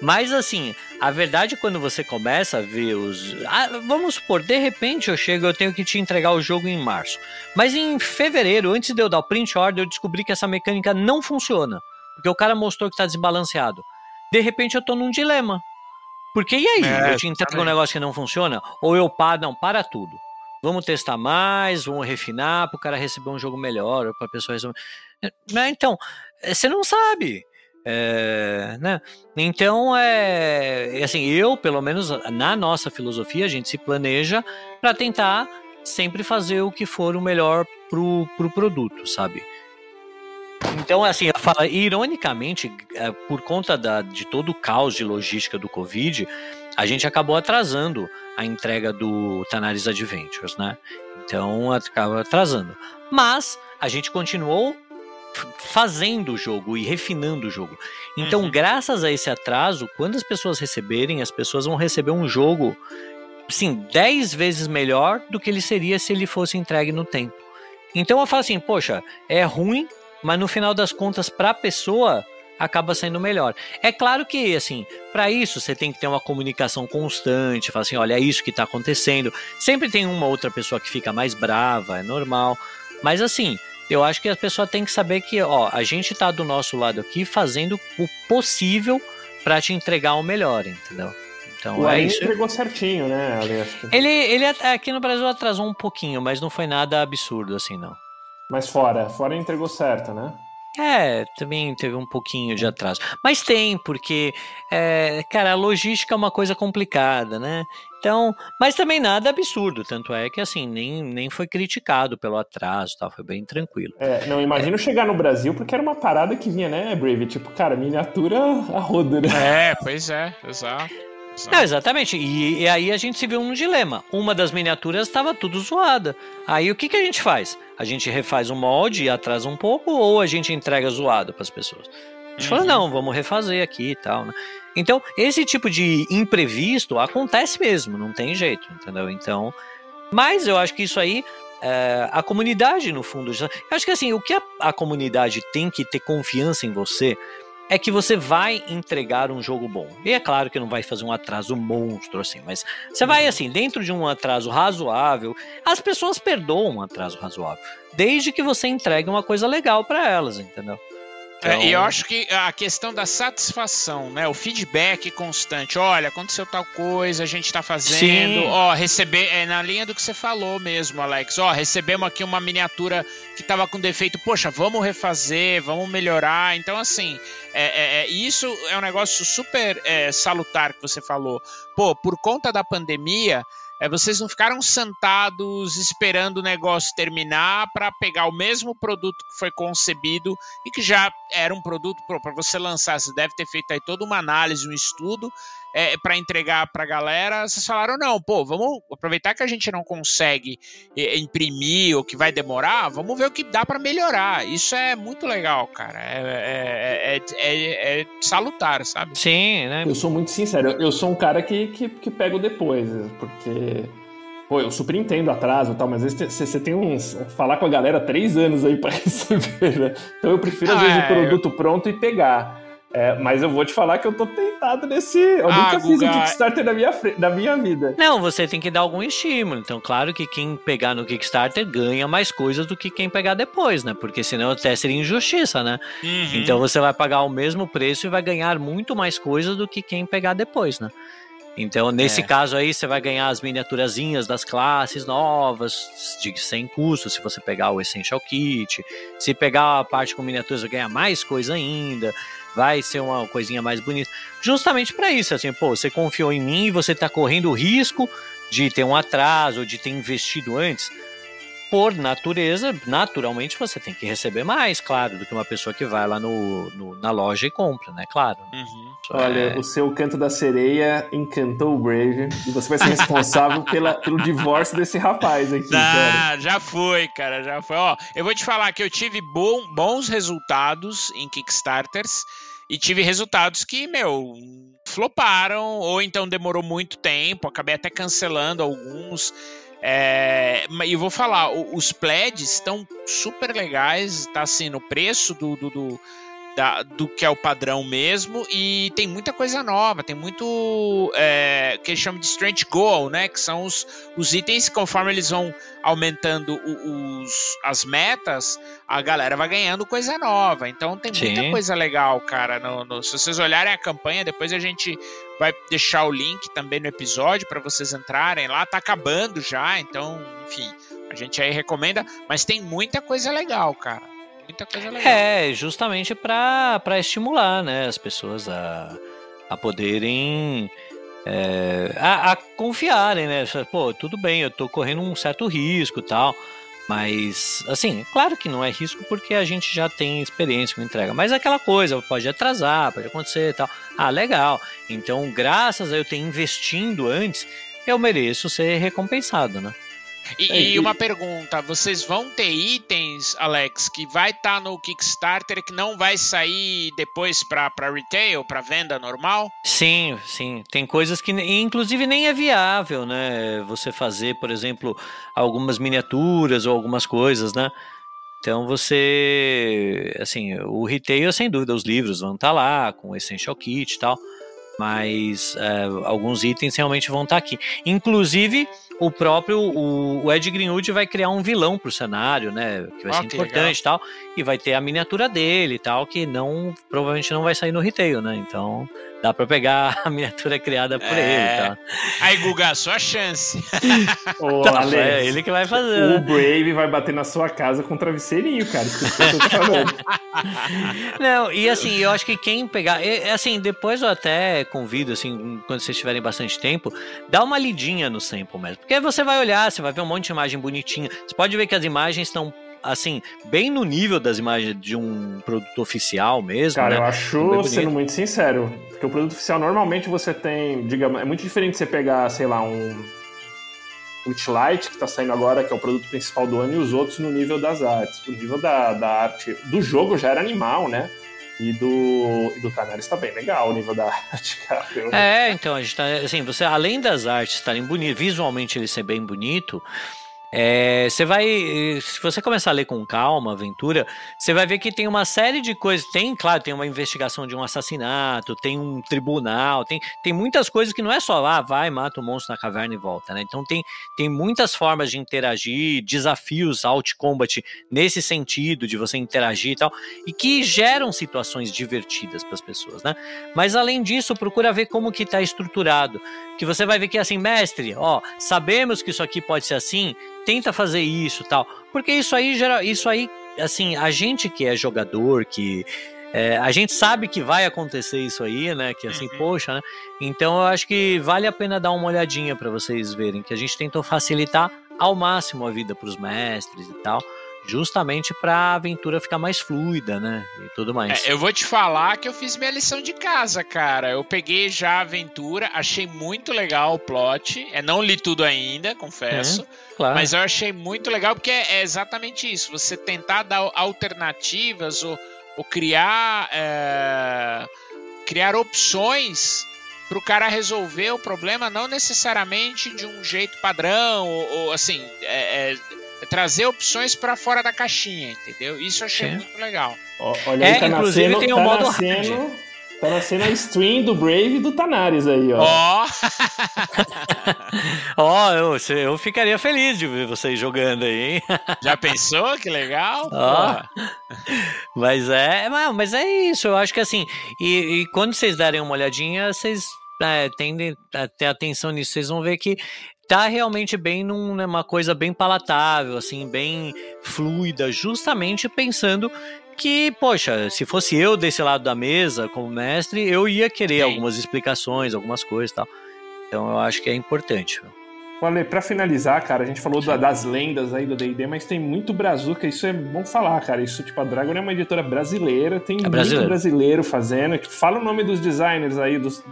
Mas assim, a verdade é quando você começa a ver os. Ah, vamos supor, de repente eu chego eu tenho que te entregar o jogo em março. Mas em fevereiro, antes de eu dar o print order, eu descobri que essa mecânica não funciona. Porque o cara mostrou que tá desbalanceado. De repente eu tô num dilema. Porque e aí? É, eu te entrego um negócio que não funciona? Ou eu paro, não, para tudo. Vamos testar mais, vamos refinar para o cara receber um jogo melhor, ou para a pessoa receber. Né? Então, eh, você não sabe. É, né? Então, é assim, eu, pelo menos na nossa filosofia, a gente se planeja para tentar sempre fazer o que for o melhor pro, pro produto, sabe? Então, assim, eu falo, ironicamente, é, por conta da, de todo o caos de logística do Covid, a gente acabou atrasando a entrega do Tanaris Adventures, né? Então acaba atrasando. Mas a gente continuou fazendo o jogo e refinando o jogo. Então, uhum. graças a esse atraso, quando as pessoas receberem, as pessoas vão receber um jogo, sim, 10 vezes melhor do que ele seria se ele fosse entregue no tempo. Então eu falo assim, poxa, é ruim, mas no final das contas, para a pessoa, acaba sendo melhor. É claro que, assim, para isso você tem que ter uma comunicação constante, falar assim, olha, é isso que está acontecendo. Sempre tem uma outra pessoa que fica mais brava, é normal. Mas assim, eu acho que a pessoa tem que saber que, ó, a gente está do nosso lado aqui fazendo o possível para te entregar o melhor, entendeu? Então o é isso. entregou certinho, né, Alex? Ele, ele aqui no Brasil atrasou um pouquinho, mas não foi nada absurdo assim, não. Mas fora, fora entregou certo, né? É, também teve um pouquinho de atraso. Mas tem, porque, é, cara, a logística é uma coisa complicada, né? Então, mas também nada absurdo, tanto é que assim, nem, nem foi criticado pelo atraso, tal, foi bem tranquilo. É, não imagino é. chegar no Brasil porque era uma parada que vinha, né, Brave? Tipo, cara, miniatura a roda, né? É, pois é, exato. Não, exatamente. E, e, aí a gente se viu num dilema. Uma das miniaturas estava tudo zoada. Aí o que, que a gente faz? A gente refaz o molde e atrasa um pouco ou a gente entrega zoado para as pessoas? A gente uhum. fala, não, vamos refazer aqui e tal, né? Então, esse tipo de imprevisto acontece mesmo, não tem jeito, entendeu? Então, mas eu acho que isso aí é, a comunidade, no fundo, eu acho que assim, o que a, a comunidade tem que ter confiança em você é que você vai entregar um jogo bom. E é claro que não vai fazer um atraso monstro assim, mas você vai uhum. assim, dentro de um atraso razoável, as pessoas perdoam um atraso razoável, desde que você entregue uma coisa legal para elas, entendeu? Então... É, e eu acho que a questão da satisfação, né? O feedback constante. Olha, aconteceu tal coisa, a gente está fazendo. Sim. Ó, receber. É na linha do que você falou mesmo, Alex. Ó, recebemos aqui uma miniatura que estava com defeito. Poxa, vamos refazer, vamos melhorar. Então, assim, é, é, é isso é um negócio super é, salutar que você falou. Pô, por conta da pandemia é, vocês não ficaram sentados esperando o negócio terminar para pegar o mesmo produto que foi concebido e que já era um produto para você lançar. Você deve ter feito aí toda uma análise, um estudo é, para entregar para a galera, vocês falaram, não, pô, vamos aproveitar que a gente não consegue é, imprimir ou que vai demorar, vamos ver o que dá para melhorar. Isso é muito legal, cara. É, é, é, salutar, sabe? Sim, né? Eu sou muito sincero, eu sou um cara que, que, que pego depois, porque... Pô, eu super entendo atraso e tal, mas às vezes você tem uns. falar com a galera três anos aí para *laughs* receber, né? Então eu prefiro, às vezes, o produto pronto e pegar. É, mas eu vou te falar que eu tô tentado nesse. Eu ah, nunca fiz Guga... um Kickstarter da minha, da minha vida. Não, você tem que dar algum estímulo. Então, claro que quem pegar no Kickstarter ganha mais coisas do que quem pegar depois, né? Porque senão até seria injustiça, né? Uhum. Então você vai pagar o mesmo preço e vai ganhar muito mais coisas do que quem pegar depois, né? Então, nesse é. caso aí, você vai ganhar as miniaturazinhas das classes novas, de sem custo, se você pegar o Essential Kit. Se pegar a parte com miniaturas, vai ganhar mais coisa ainda vai ser uma coisinha mais bonita. Justamente para isso, assim, pô, você confiou em mim e você está correndo o risco de ter um atraso, de ter investido antes. Por natureza, naturalmente você tem que receber mais, claro, do que uma pessoa que vai lá no, no na loja e compra, né? Claro. Uhum. Olha, é... o seu canto da sereia encantou o Brave e você vai ser responsável pela, pelo divórcio desse rapaz aqui. Ah, já foi, cara, já foi. Ó, eu vou te falar que eu tive bom, bons resultados em Kickstarters e tive resultados que, meu, floparam, ou então demorou muito tempo, acabei até cancelando alguns. É, e vou falar, os pleds estão super legais, tá assim, no preço do, do, do da, do que é o padrão mesmo, e tem muita coisa nova, tem muito é, que eles chamam de strength goal, né? Que são os, os itens conforme eles vão aumentando os, as metas, a galera vai ganhando coisa nova. Então tem muita Sim. coisa legal, cara. No, no, se vocês olharem a campanha, depois a gente vai deixar o link também no episódio para vocês entrarem lá. Tá acabando já, então, enfim, a gente aí recomenda, mas tem muita coisa legal, cara muita coisa legal. É, justamente para estimular né, as pessoas a, a poderem. É, a, a, confiarem, né? Pô, tudo bem, eu tô correndo um certo risco tal. Mas, assim, claro que não é risco porque a gente já tem experiência com entrega. Mas é aquela coisa, pode atrasar, pode acontecer e tal. Ah, legal. Então, graças a eu ter investindo antes, eu mereço ser recompensado, né? E, é, e, uma pergunta: vocês vão ter itens, Alex, que vai estar tá no Kickstarter que não vai sair depois para retail, para venda normal? Sim, sim. Tem coisas que, inclusive, nem é viável, né? Você fazer, por exemplo, algumas miniaturas ou algumas coisas, né? Então você, assim, o retail, sem dúvida, os livros vão estar tá lá com o Essential Kit e tal, mas é, alguns itens realmente vão estar tá aqui. Inclusive o próprio o, o Ed Greenwood vai criar um vilão pro cenário, né? Que vai ser importante e tal. E vai ter a miniatura dele e tal, que não provavelmente não vai sair no retail, né? Então dá pra pegar *laughs* a miniatura criada por é. ele. Tá? Aí, Guga, sua chance. *laughs* Ô, tá, Ale, é ele que vai fazer. O? Brave vai bater na sua casa com um travesseirinho, cara. Isso que eu tô falando. *laughs* Não, e assim, eu acho que quem pegar. Assim, depois eu até convido, assim, quando vocês tiverem bastante tempo, dá uma lidinha no sample mesmo. Porque aí você vai olhar, você vai ver um monte de imagem bonitinha. Você pode ver que as imagens estão assim, bem no nível das imagens de um produto oficial mesmo. Cara, né? eu acho, sendo muito sincero, porque o produto oficial normalmente você tem, digamos, é muito diferente você pegar, sei lá, um Witchlight, que está saindo agora, que é o produto principal do ano, e os outros no nível das artes. O nível da, da arte do jogo já era animal, né? E do, e do Tanaris está bem legal o nível da arte, cara. É, então, a gente tá, assim, você, além das artes estarem bonitas, visualmente ele ser bem bonito, é, você vai. Se você começar a ler com calma, aventura, você vai ver que tem uma série de coisas. Tem, claro, tem uma investigação de um assassinato, tem um tribunal, tem, tem muitas coisas que não é só lá, ah, vai, mata o monstro na caverna e volta, né? Então tem, tem muitas formas de interagir, desafios out combat nesse sentido de você interagir e tal, e que geram situações divertidas para as pessoas, né? Mas além disso, procura ver como que está estruturado. Que você vai ver que assim, mestre, ó, sabemos que isso aqui pode ser assim tenta fazer isso tal. Porque isso aí gera. Isso aí, assim, a gente que é jogador, que. É, a gente sabe que vai acontecer isso aí, né? Que assim, uhum. poxa, né? Então eu acho que vale a pena dar uma olhadinha para vocês verem que a gente tentou facilitar ao máximo a vida para os mestres e tal justamente para a aventura ficar mais fluida, né? E tudo mais. É, eu vou te falar que eu fiz minha lição de casa, cara. Eu peguei já a aventura, achei muito legal o plot. É, não li tudo ainda, confesso. É, claro. Mas eu achei muito legal porque é, é exatamente isso. Você tentar dar alternativas ou, ou criar, é, criar opções para o cara resolver o problema, não necessariamente de um jeito padrão, ou, ou assim, é, é, é trazer opções para fora da caixinha, entendeu? Isso eu achei Sim. muito legal. olha aí, é, tá inclusive nascendo, tem o tá modo nascendo, hard. Tá nascendo a stream do Brave e do Tanares aí, ó. Ó! *laughs* ó, eu, eu ficaria feliz de ver vocês jogando aí, hein? *laughs* Já pensou? Que legal! Ó. Mas é, mas é isso, eu acho que assim, e, e quando vocês darem uma olhadinha, vocês é, tendem a ter atenção nisso, vocês vão ver que tá realmente bem numa né, coisa bem palatável, assim, bem fluida, justamente pensando que, poxa, se fosse eu desse lado da mesa como mestre, eu ia querer Sim. algumas explicações, algumas coisas e tal. Então eu acho que é importante. Olha, para finalizar, cara, a gente falou da, das lendas aí do D&D, mas tem muito brazuca, isso é bom falar, cara. Isso, tipo, a Dragon é uma editora brasileira, tem é muito brasileiro fazendo. Fala o nome dos designers aí, dos,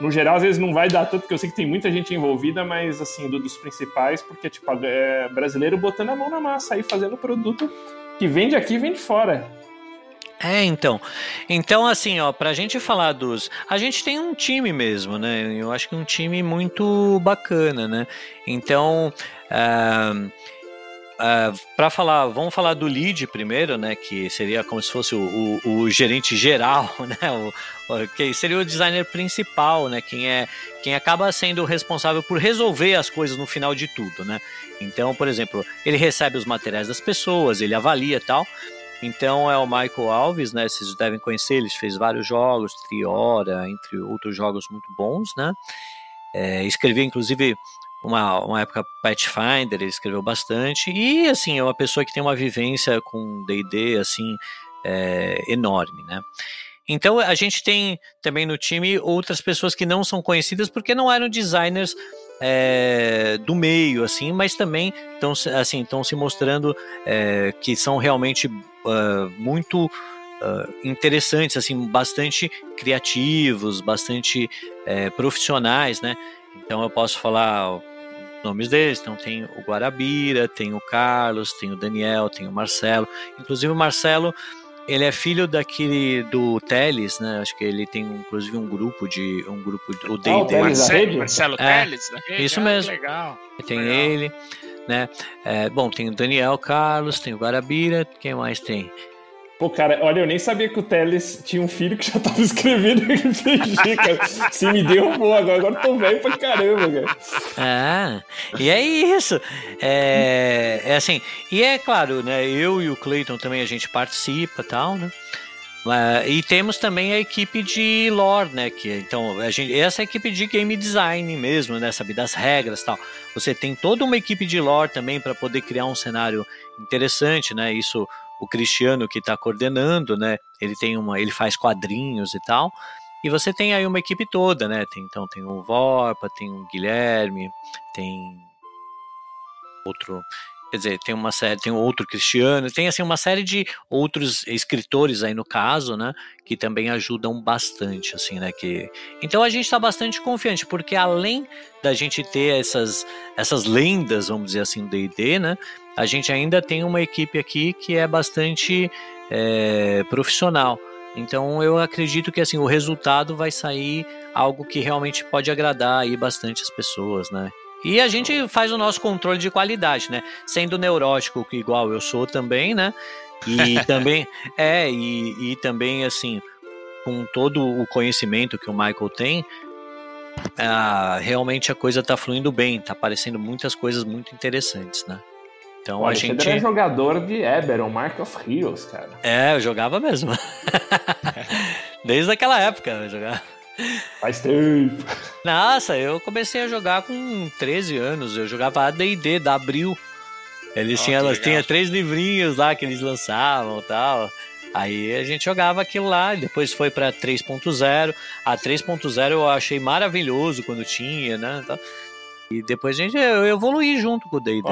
no geral, às vezes não vai dar tanto, porque eu sei que tem muita gente envolvida, mas assim, do, dos principais, porque, tipo, é brasileiro botando a mão na massa aí, fazendo produto que vende aqui e vende fora. É, então. Então, assim, ó, pra gente falar dos. A gente tem um time mesmo, né? Eu acho que um time muito bacana, né? Então. Uh, uh, para falar, vamos falar do lead primeiro, né? Que seria como se fosse o, o, o gerente geral, *laughs* né? O, o, que seria o designer principal, né? Quem é quem acaba sendo responsável por resolver as coisas no final de tudo, né? Então, por exemplo, ele recebe os materiais das pessoas, ele avalia tal. Então é o Michael Alves, né? Vocês devem conhecer, ele fez vários jogos, Triora, entre outros jogos muito bons, né? É, escreveu inclusive uma, uma época Pathfinder, ele escreveu bastante e assim é uma pessoa que tem uma vivência com D&D assim é, enorme, né? Então a gente tem também no time outras pessoas que não são conhecidas porque não eram designers é, do meio, assim, mas também estão assim, se mostrando é, que são realmente uh, muito uh, interessantes, assim, bastante criativos, bastante é, profissionais, né? Então eu posso falar nomes deles, então tem o Guarabira, tem o Carlos, tem o Daniel, tem o Marcelo, inclusive o Marcelo ele é filho daquele do Teles, né? Acho que ele tem inclusive um grupo de um grupo o D&D. Oh, Marcelo, Marcelo é, Teles, Isso ah, mesmo. Legal. Tem legal. ele, né? É, bom, tem o Daniel Carlos, tem o Guarabira, quem mais tem? Pô, cara, olha, eu nem sabia que o Teles tinha um filho que já tava *laughs* escrevendo RPG, cara. Se me derrubou agora, agora eu tô velho pra caramba, cara. Ah, e é isso. É, é assim, e é claro, né, eu e o Clayton também a gente participa e tal, né? e temos também a equipe de lore, né? Que, então, a gente, essa é equipe de game design mesmo, né? Saber das regras tal. Você tem toda uma equipe de lore também para poder criar um cenário interessante, né? Isso o Cristiano que está coordenando, né? Ele tem uma, ele faz quadrinhos e tal. E você tem aí uma equipe toda, né? Tem, então tem o Vorpa, tem o Guilherme, tem outro, quer dizer, tem uma série, tem outro Cristiano, tem assim uma série de outros escritores aí no caso, né, que também ajudam bastante, assim, né, que então a gente está bastante confiante porque além da gente ter essas essas lendas, vamos dizer assim, do D&D, né, a gente ainda tem uma equipe aqui que é bastante é, profissional. Então eu acredito que assim o resultado vai sair algo que realmente pode agradar aí bastante as pessoas, né? E a gente faz o nosso controle de qualidade, né? Sendo neurótico, igual eu sou também, né? E *laughs* também é e, e também assim com todo o conhecimento que o Michael tem, ah, realmente a coisa tá fluindo bem, tá aparecendo muitas coisas muito interessantes, né? Então Olha, a gente. Você é jogador de Eberron, Mark of Heroes, cara. É, eu jogava mesmo. *laughs* Desde aquela época eu jogava. Faz tempo. Nossa, eu comecei a jogar com 13 anos. Eu jogava AD&D da Abril. Eles oh, tinham, elas tinham três livrinhos lá que eles lançavam e tal. Aí a gente jogava aquilo lá, depois foi para 3.0. A 3.0 eu achei maravilhoso quando tinha, né? E depois a gente eu evoluí junto com o D&D.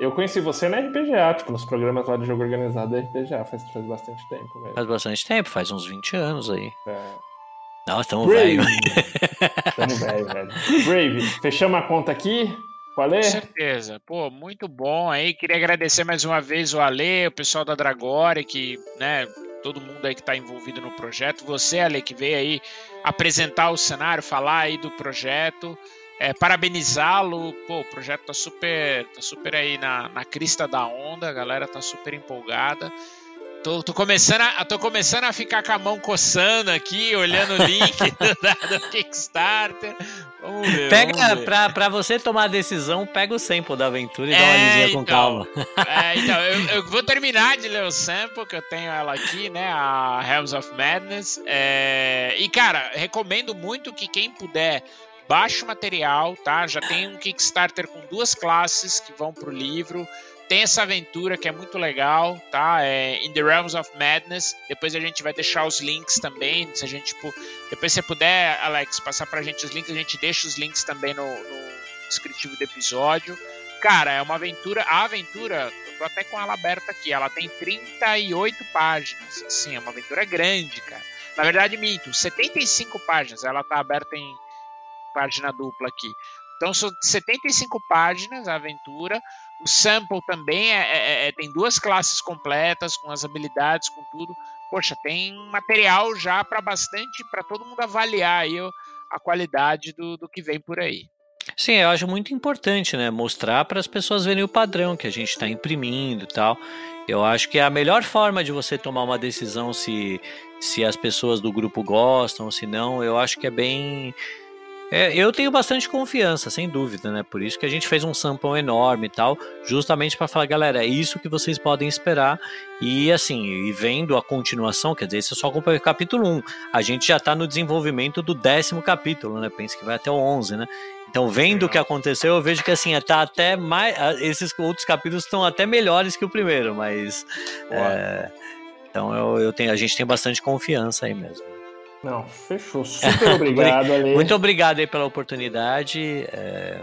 Eu conheci você na RPGA, tipo, nos programas lá de jogo organizado da RPGA, faz, faz bastante tempo, velho. Faz bastante tempo, faz uns 20 anos aí. É. Nossa, tamo velho. *laughs* tamo velho, velho. Brave, fechamos a conta aqui. Valeu? Com certeza. Pô, muito bom aí. Queria agradecer mais uma vez o Ale, o pessoal da Dragore, que, né, todo mundo aí que está envolvido no projeto. Você, Ale, que veio aí apresentar o cenário, falar aí do projeto é, parabenizá-lo. Pô, o projeto tá super, tá super aí na, na crista da onda, a galera tá super empolgada. Tô, tô, começando a, tô começando a ficar com a mão coçando aqui, olhando o link *laughs* do, do Kickstarter. Vamos ver. Pega, vamos ver. Pra, pra você tomar a decisão, pega o sample da aventura e é, dá uma lisinha então, com calma. É, *laughs* então, eu, eu, vou terminar de ler o sample, que eu tenho ela aqui, né? A Helms of Madness. É, e, cara, recomendo muito que quem puder baixe o material, tá? Já tem um Kickstarter com duas classes que vão pro livro. Tem essa aventura que é muito legal, tá? É In the Realms of Madness. Depois a gente vai deixar os links também. Se a gente, tipo, depois você puder, Alex, passar pra gente os links, a gente deixa os links também no, no descritivo do episódio. Cara, é uma aventura. A aventura, eu tô até com ela aberta aqui. Ela tem 38 páginas. Sim, é uma aventura grande, cara. Na verdade, minto, 75 páginas. Ela tá aberta em página dupla aqui. Então são 75 páginas a aventura. O sample também é, é, é, tem duas classes completas, com as habilidades, com tudo. poxa, tem material já para bastante, para todo mundo avaliar aí a qualidade do, do que vem por aí. Sim, eu acho muito importante, né? Mostrar para as pessoas verem o padrão que a gente está imprimindo e tal. Eu acho que é a melhor forma de você tomar uma decisão se, se as pessoas do grupo gostam, se não, eu acho que é bem é, eu tenho bastante confiança, sem dúvida, né? Por isso que a gente fez um sample enorme e tal, justamente para falar, galera, é isso que vocês podem esperar. E assim, e vendo a continuação, quer dizer, esse é só o capítulo 1. A gente já tá no desenvolvimento do décimo capítulo, né? Pensa que vai até o 11, né? Então, vendo o que aconteceu, eu vejo que assim, tá até mais. Esses outros capítulos estão até melhores que o primeiro, mas. É, então eu, eu tenho, a gente tem bastante confiança aí mesmo. Não, fechou. Super *laughs* obrigado, Ale. Muito obrigado aí pela oportunidade. É,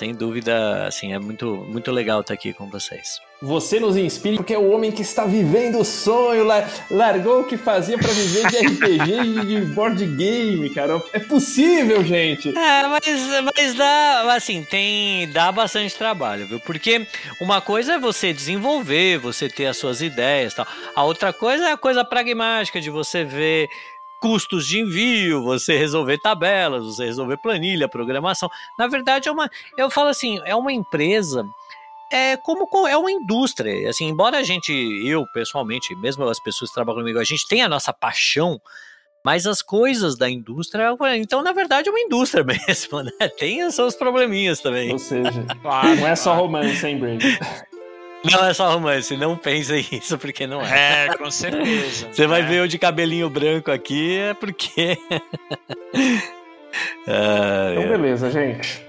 sem dúvida, assim, é muito, muito legal estar aqui com vocês. Você nos inspira porque é o homem que está vivendo o sonho, largou o que fazia para viver de RPG e de board game, cara. É possível, gente. É, mas, mas dá, assim, tem, dá bastante trabalho, viu? Porque uma coisa é você desenvolver, você ter as suas ideias tal. A outra coisa é a coisa pragmática de você ver custos de envio, você resolver tabelas, você resolver planilha, programação. Na verdade, é uma. Eu falo assim, é uma empresa. É como é uma indústria. Assim, embora a gente, eu pessoalmente, mesmo as pessoas que trabalham comigo, a gente tenha a nossa paixão, mas as coisas da indústria, então na verdade é uma indústria *laughs* mesmo, né? Tem os seus probleminhas também. Ou seja, não é só romance, hein, Brady? *laughs* Não é só romance, não pense *laughs* isso, porque não é. É, com certeza. Você vai é. ver eu de cabelinho branco aqui, é porque. *laughs* ah, então, beleza, gente.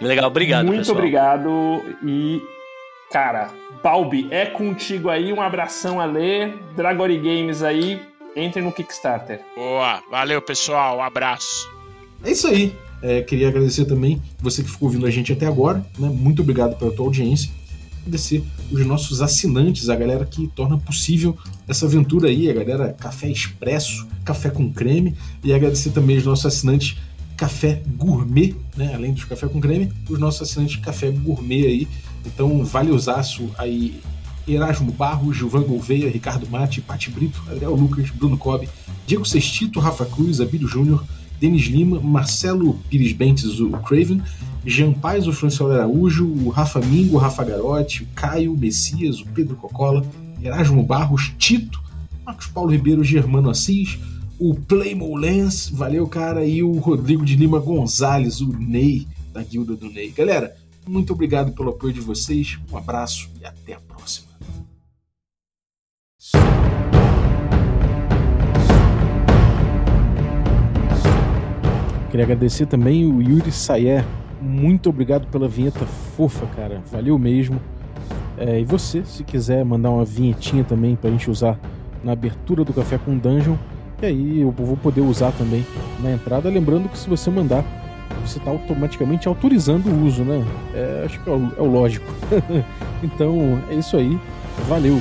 Legal, obrigado. Muito pessoal. obrigado e. Cara, Balbi, é contigo aí. Um abração a ler. Dragori Games aí. Entre no Kickstarter. Boa, valeu pessoal, um abraço. É isso aí. É, queria agradecer também você que ficou ouvindo a gente até agora. Né? Muito obrigado pela tua audiência agradecer os nossos assinantes, a galera que torna possível essa aventura aí, a galera Café Expresso, Café com Creme, e agradecer também os nossos assinantes Café Gourmet, né? além dos Café com Creme, os nossos assinantes Café Gourmet aí. Então, vale usaço aí Erasmo Barros, Gilvan Gouveia, Ricardo Mate, Pati Brito, Adriel Lucas, Bruno Cobb, Diego Sextito, Rafa Cruz, Abílio Júnior, Denis Lima, Marcelo Pires Bentes, o Craven, Jean Paz, o Franciolo Araújo, o Rafa Mingo, o Rafa Garotti, o Caio, o Messias, o Pedro Cocola, Erasmo Barros, Tito, Marcos Paulo Ribeiro, Germano Assis, o Playmo Lens, valeu cara, e o Rodrigo de Lima Gonzalez, o Ney, da Guilda do Ney. Galera, muito obrigado pelo apoio de vocês, um abraço e até a próxima. Queria agradecer também o Yuri Sayer. Muito obrigado pela vinheta fofa, cara. Valeu mesmo. É, e você, se quiser mandar uma vinhetinha também pra gente usar na abertura do Café com Dungeon, e aí eu vou poder usar também na entrada. Lembrando que se você mandar, você está automaticamente autorizando o uso, né? É, acho que é o, é o lógico. *laughs* então é isso aí. Valeu!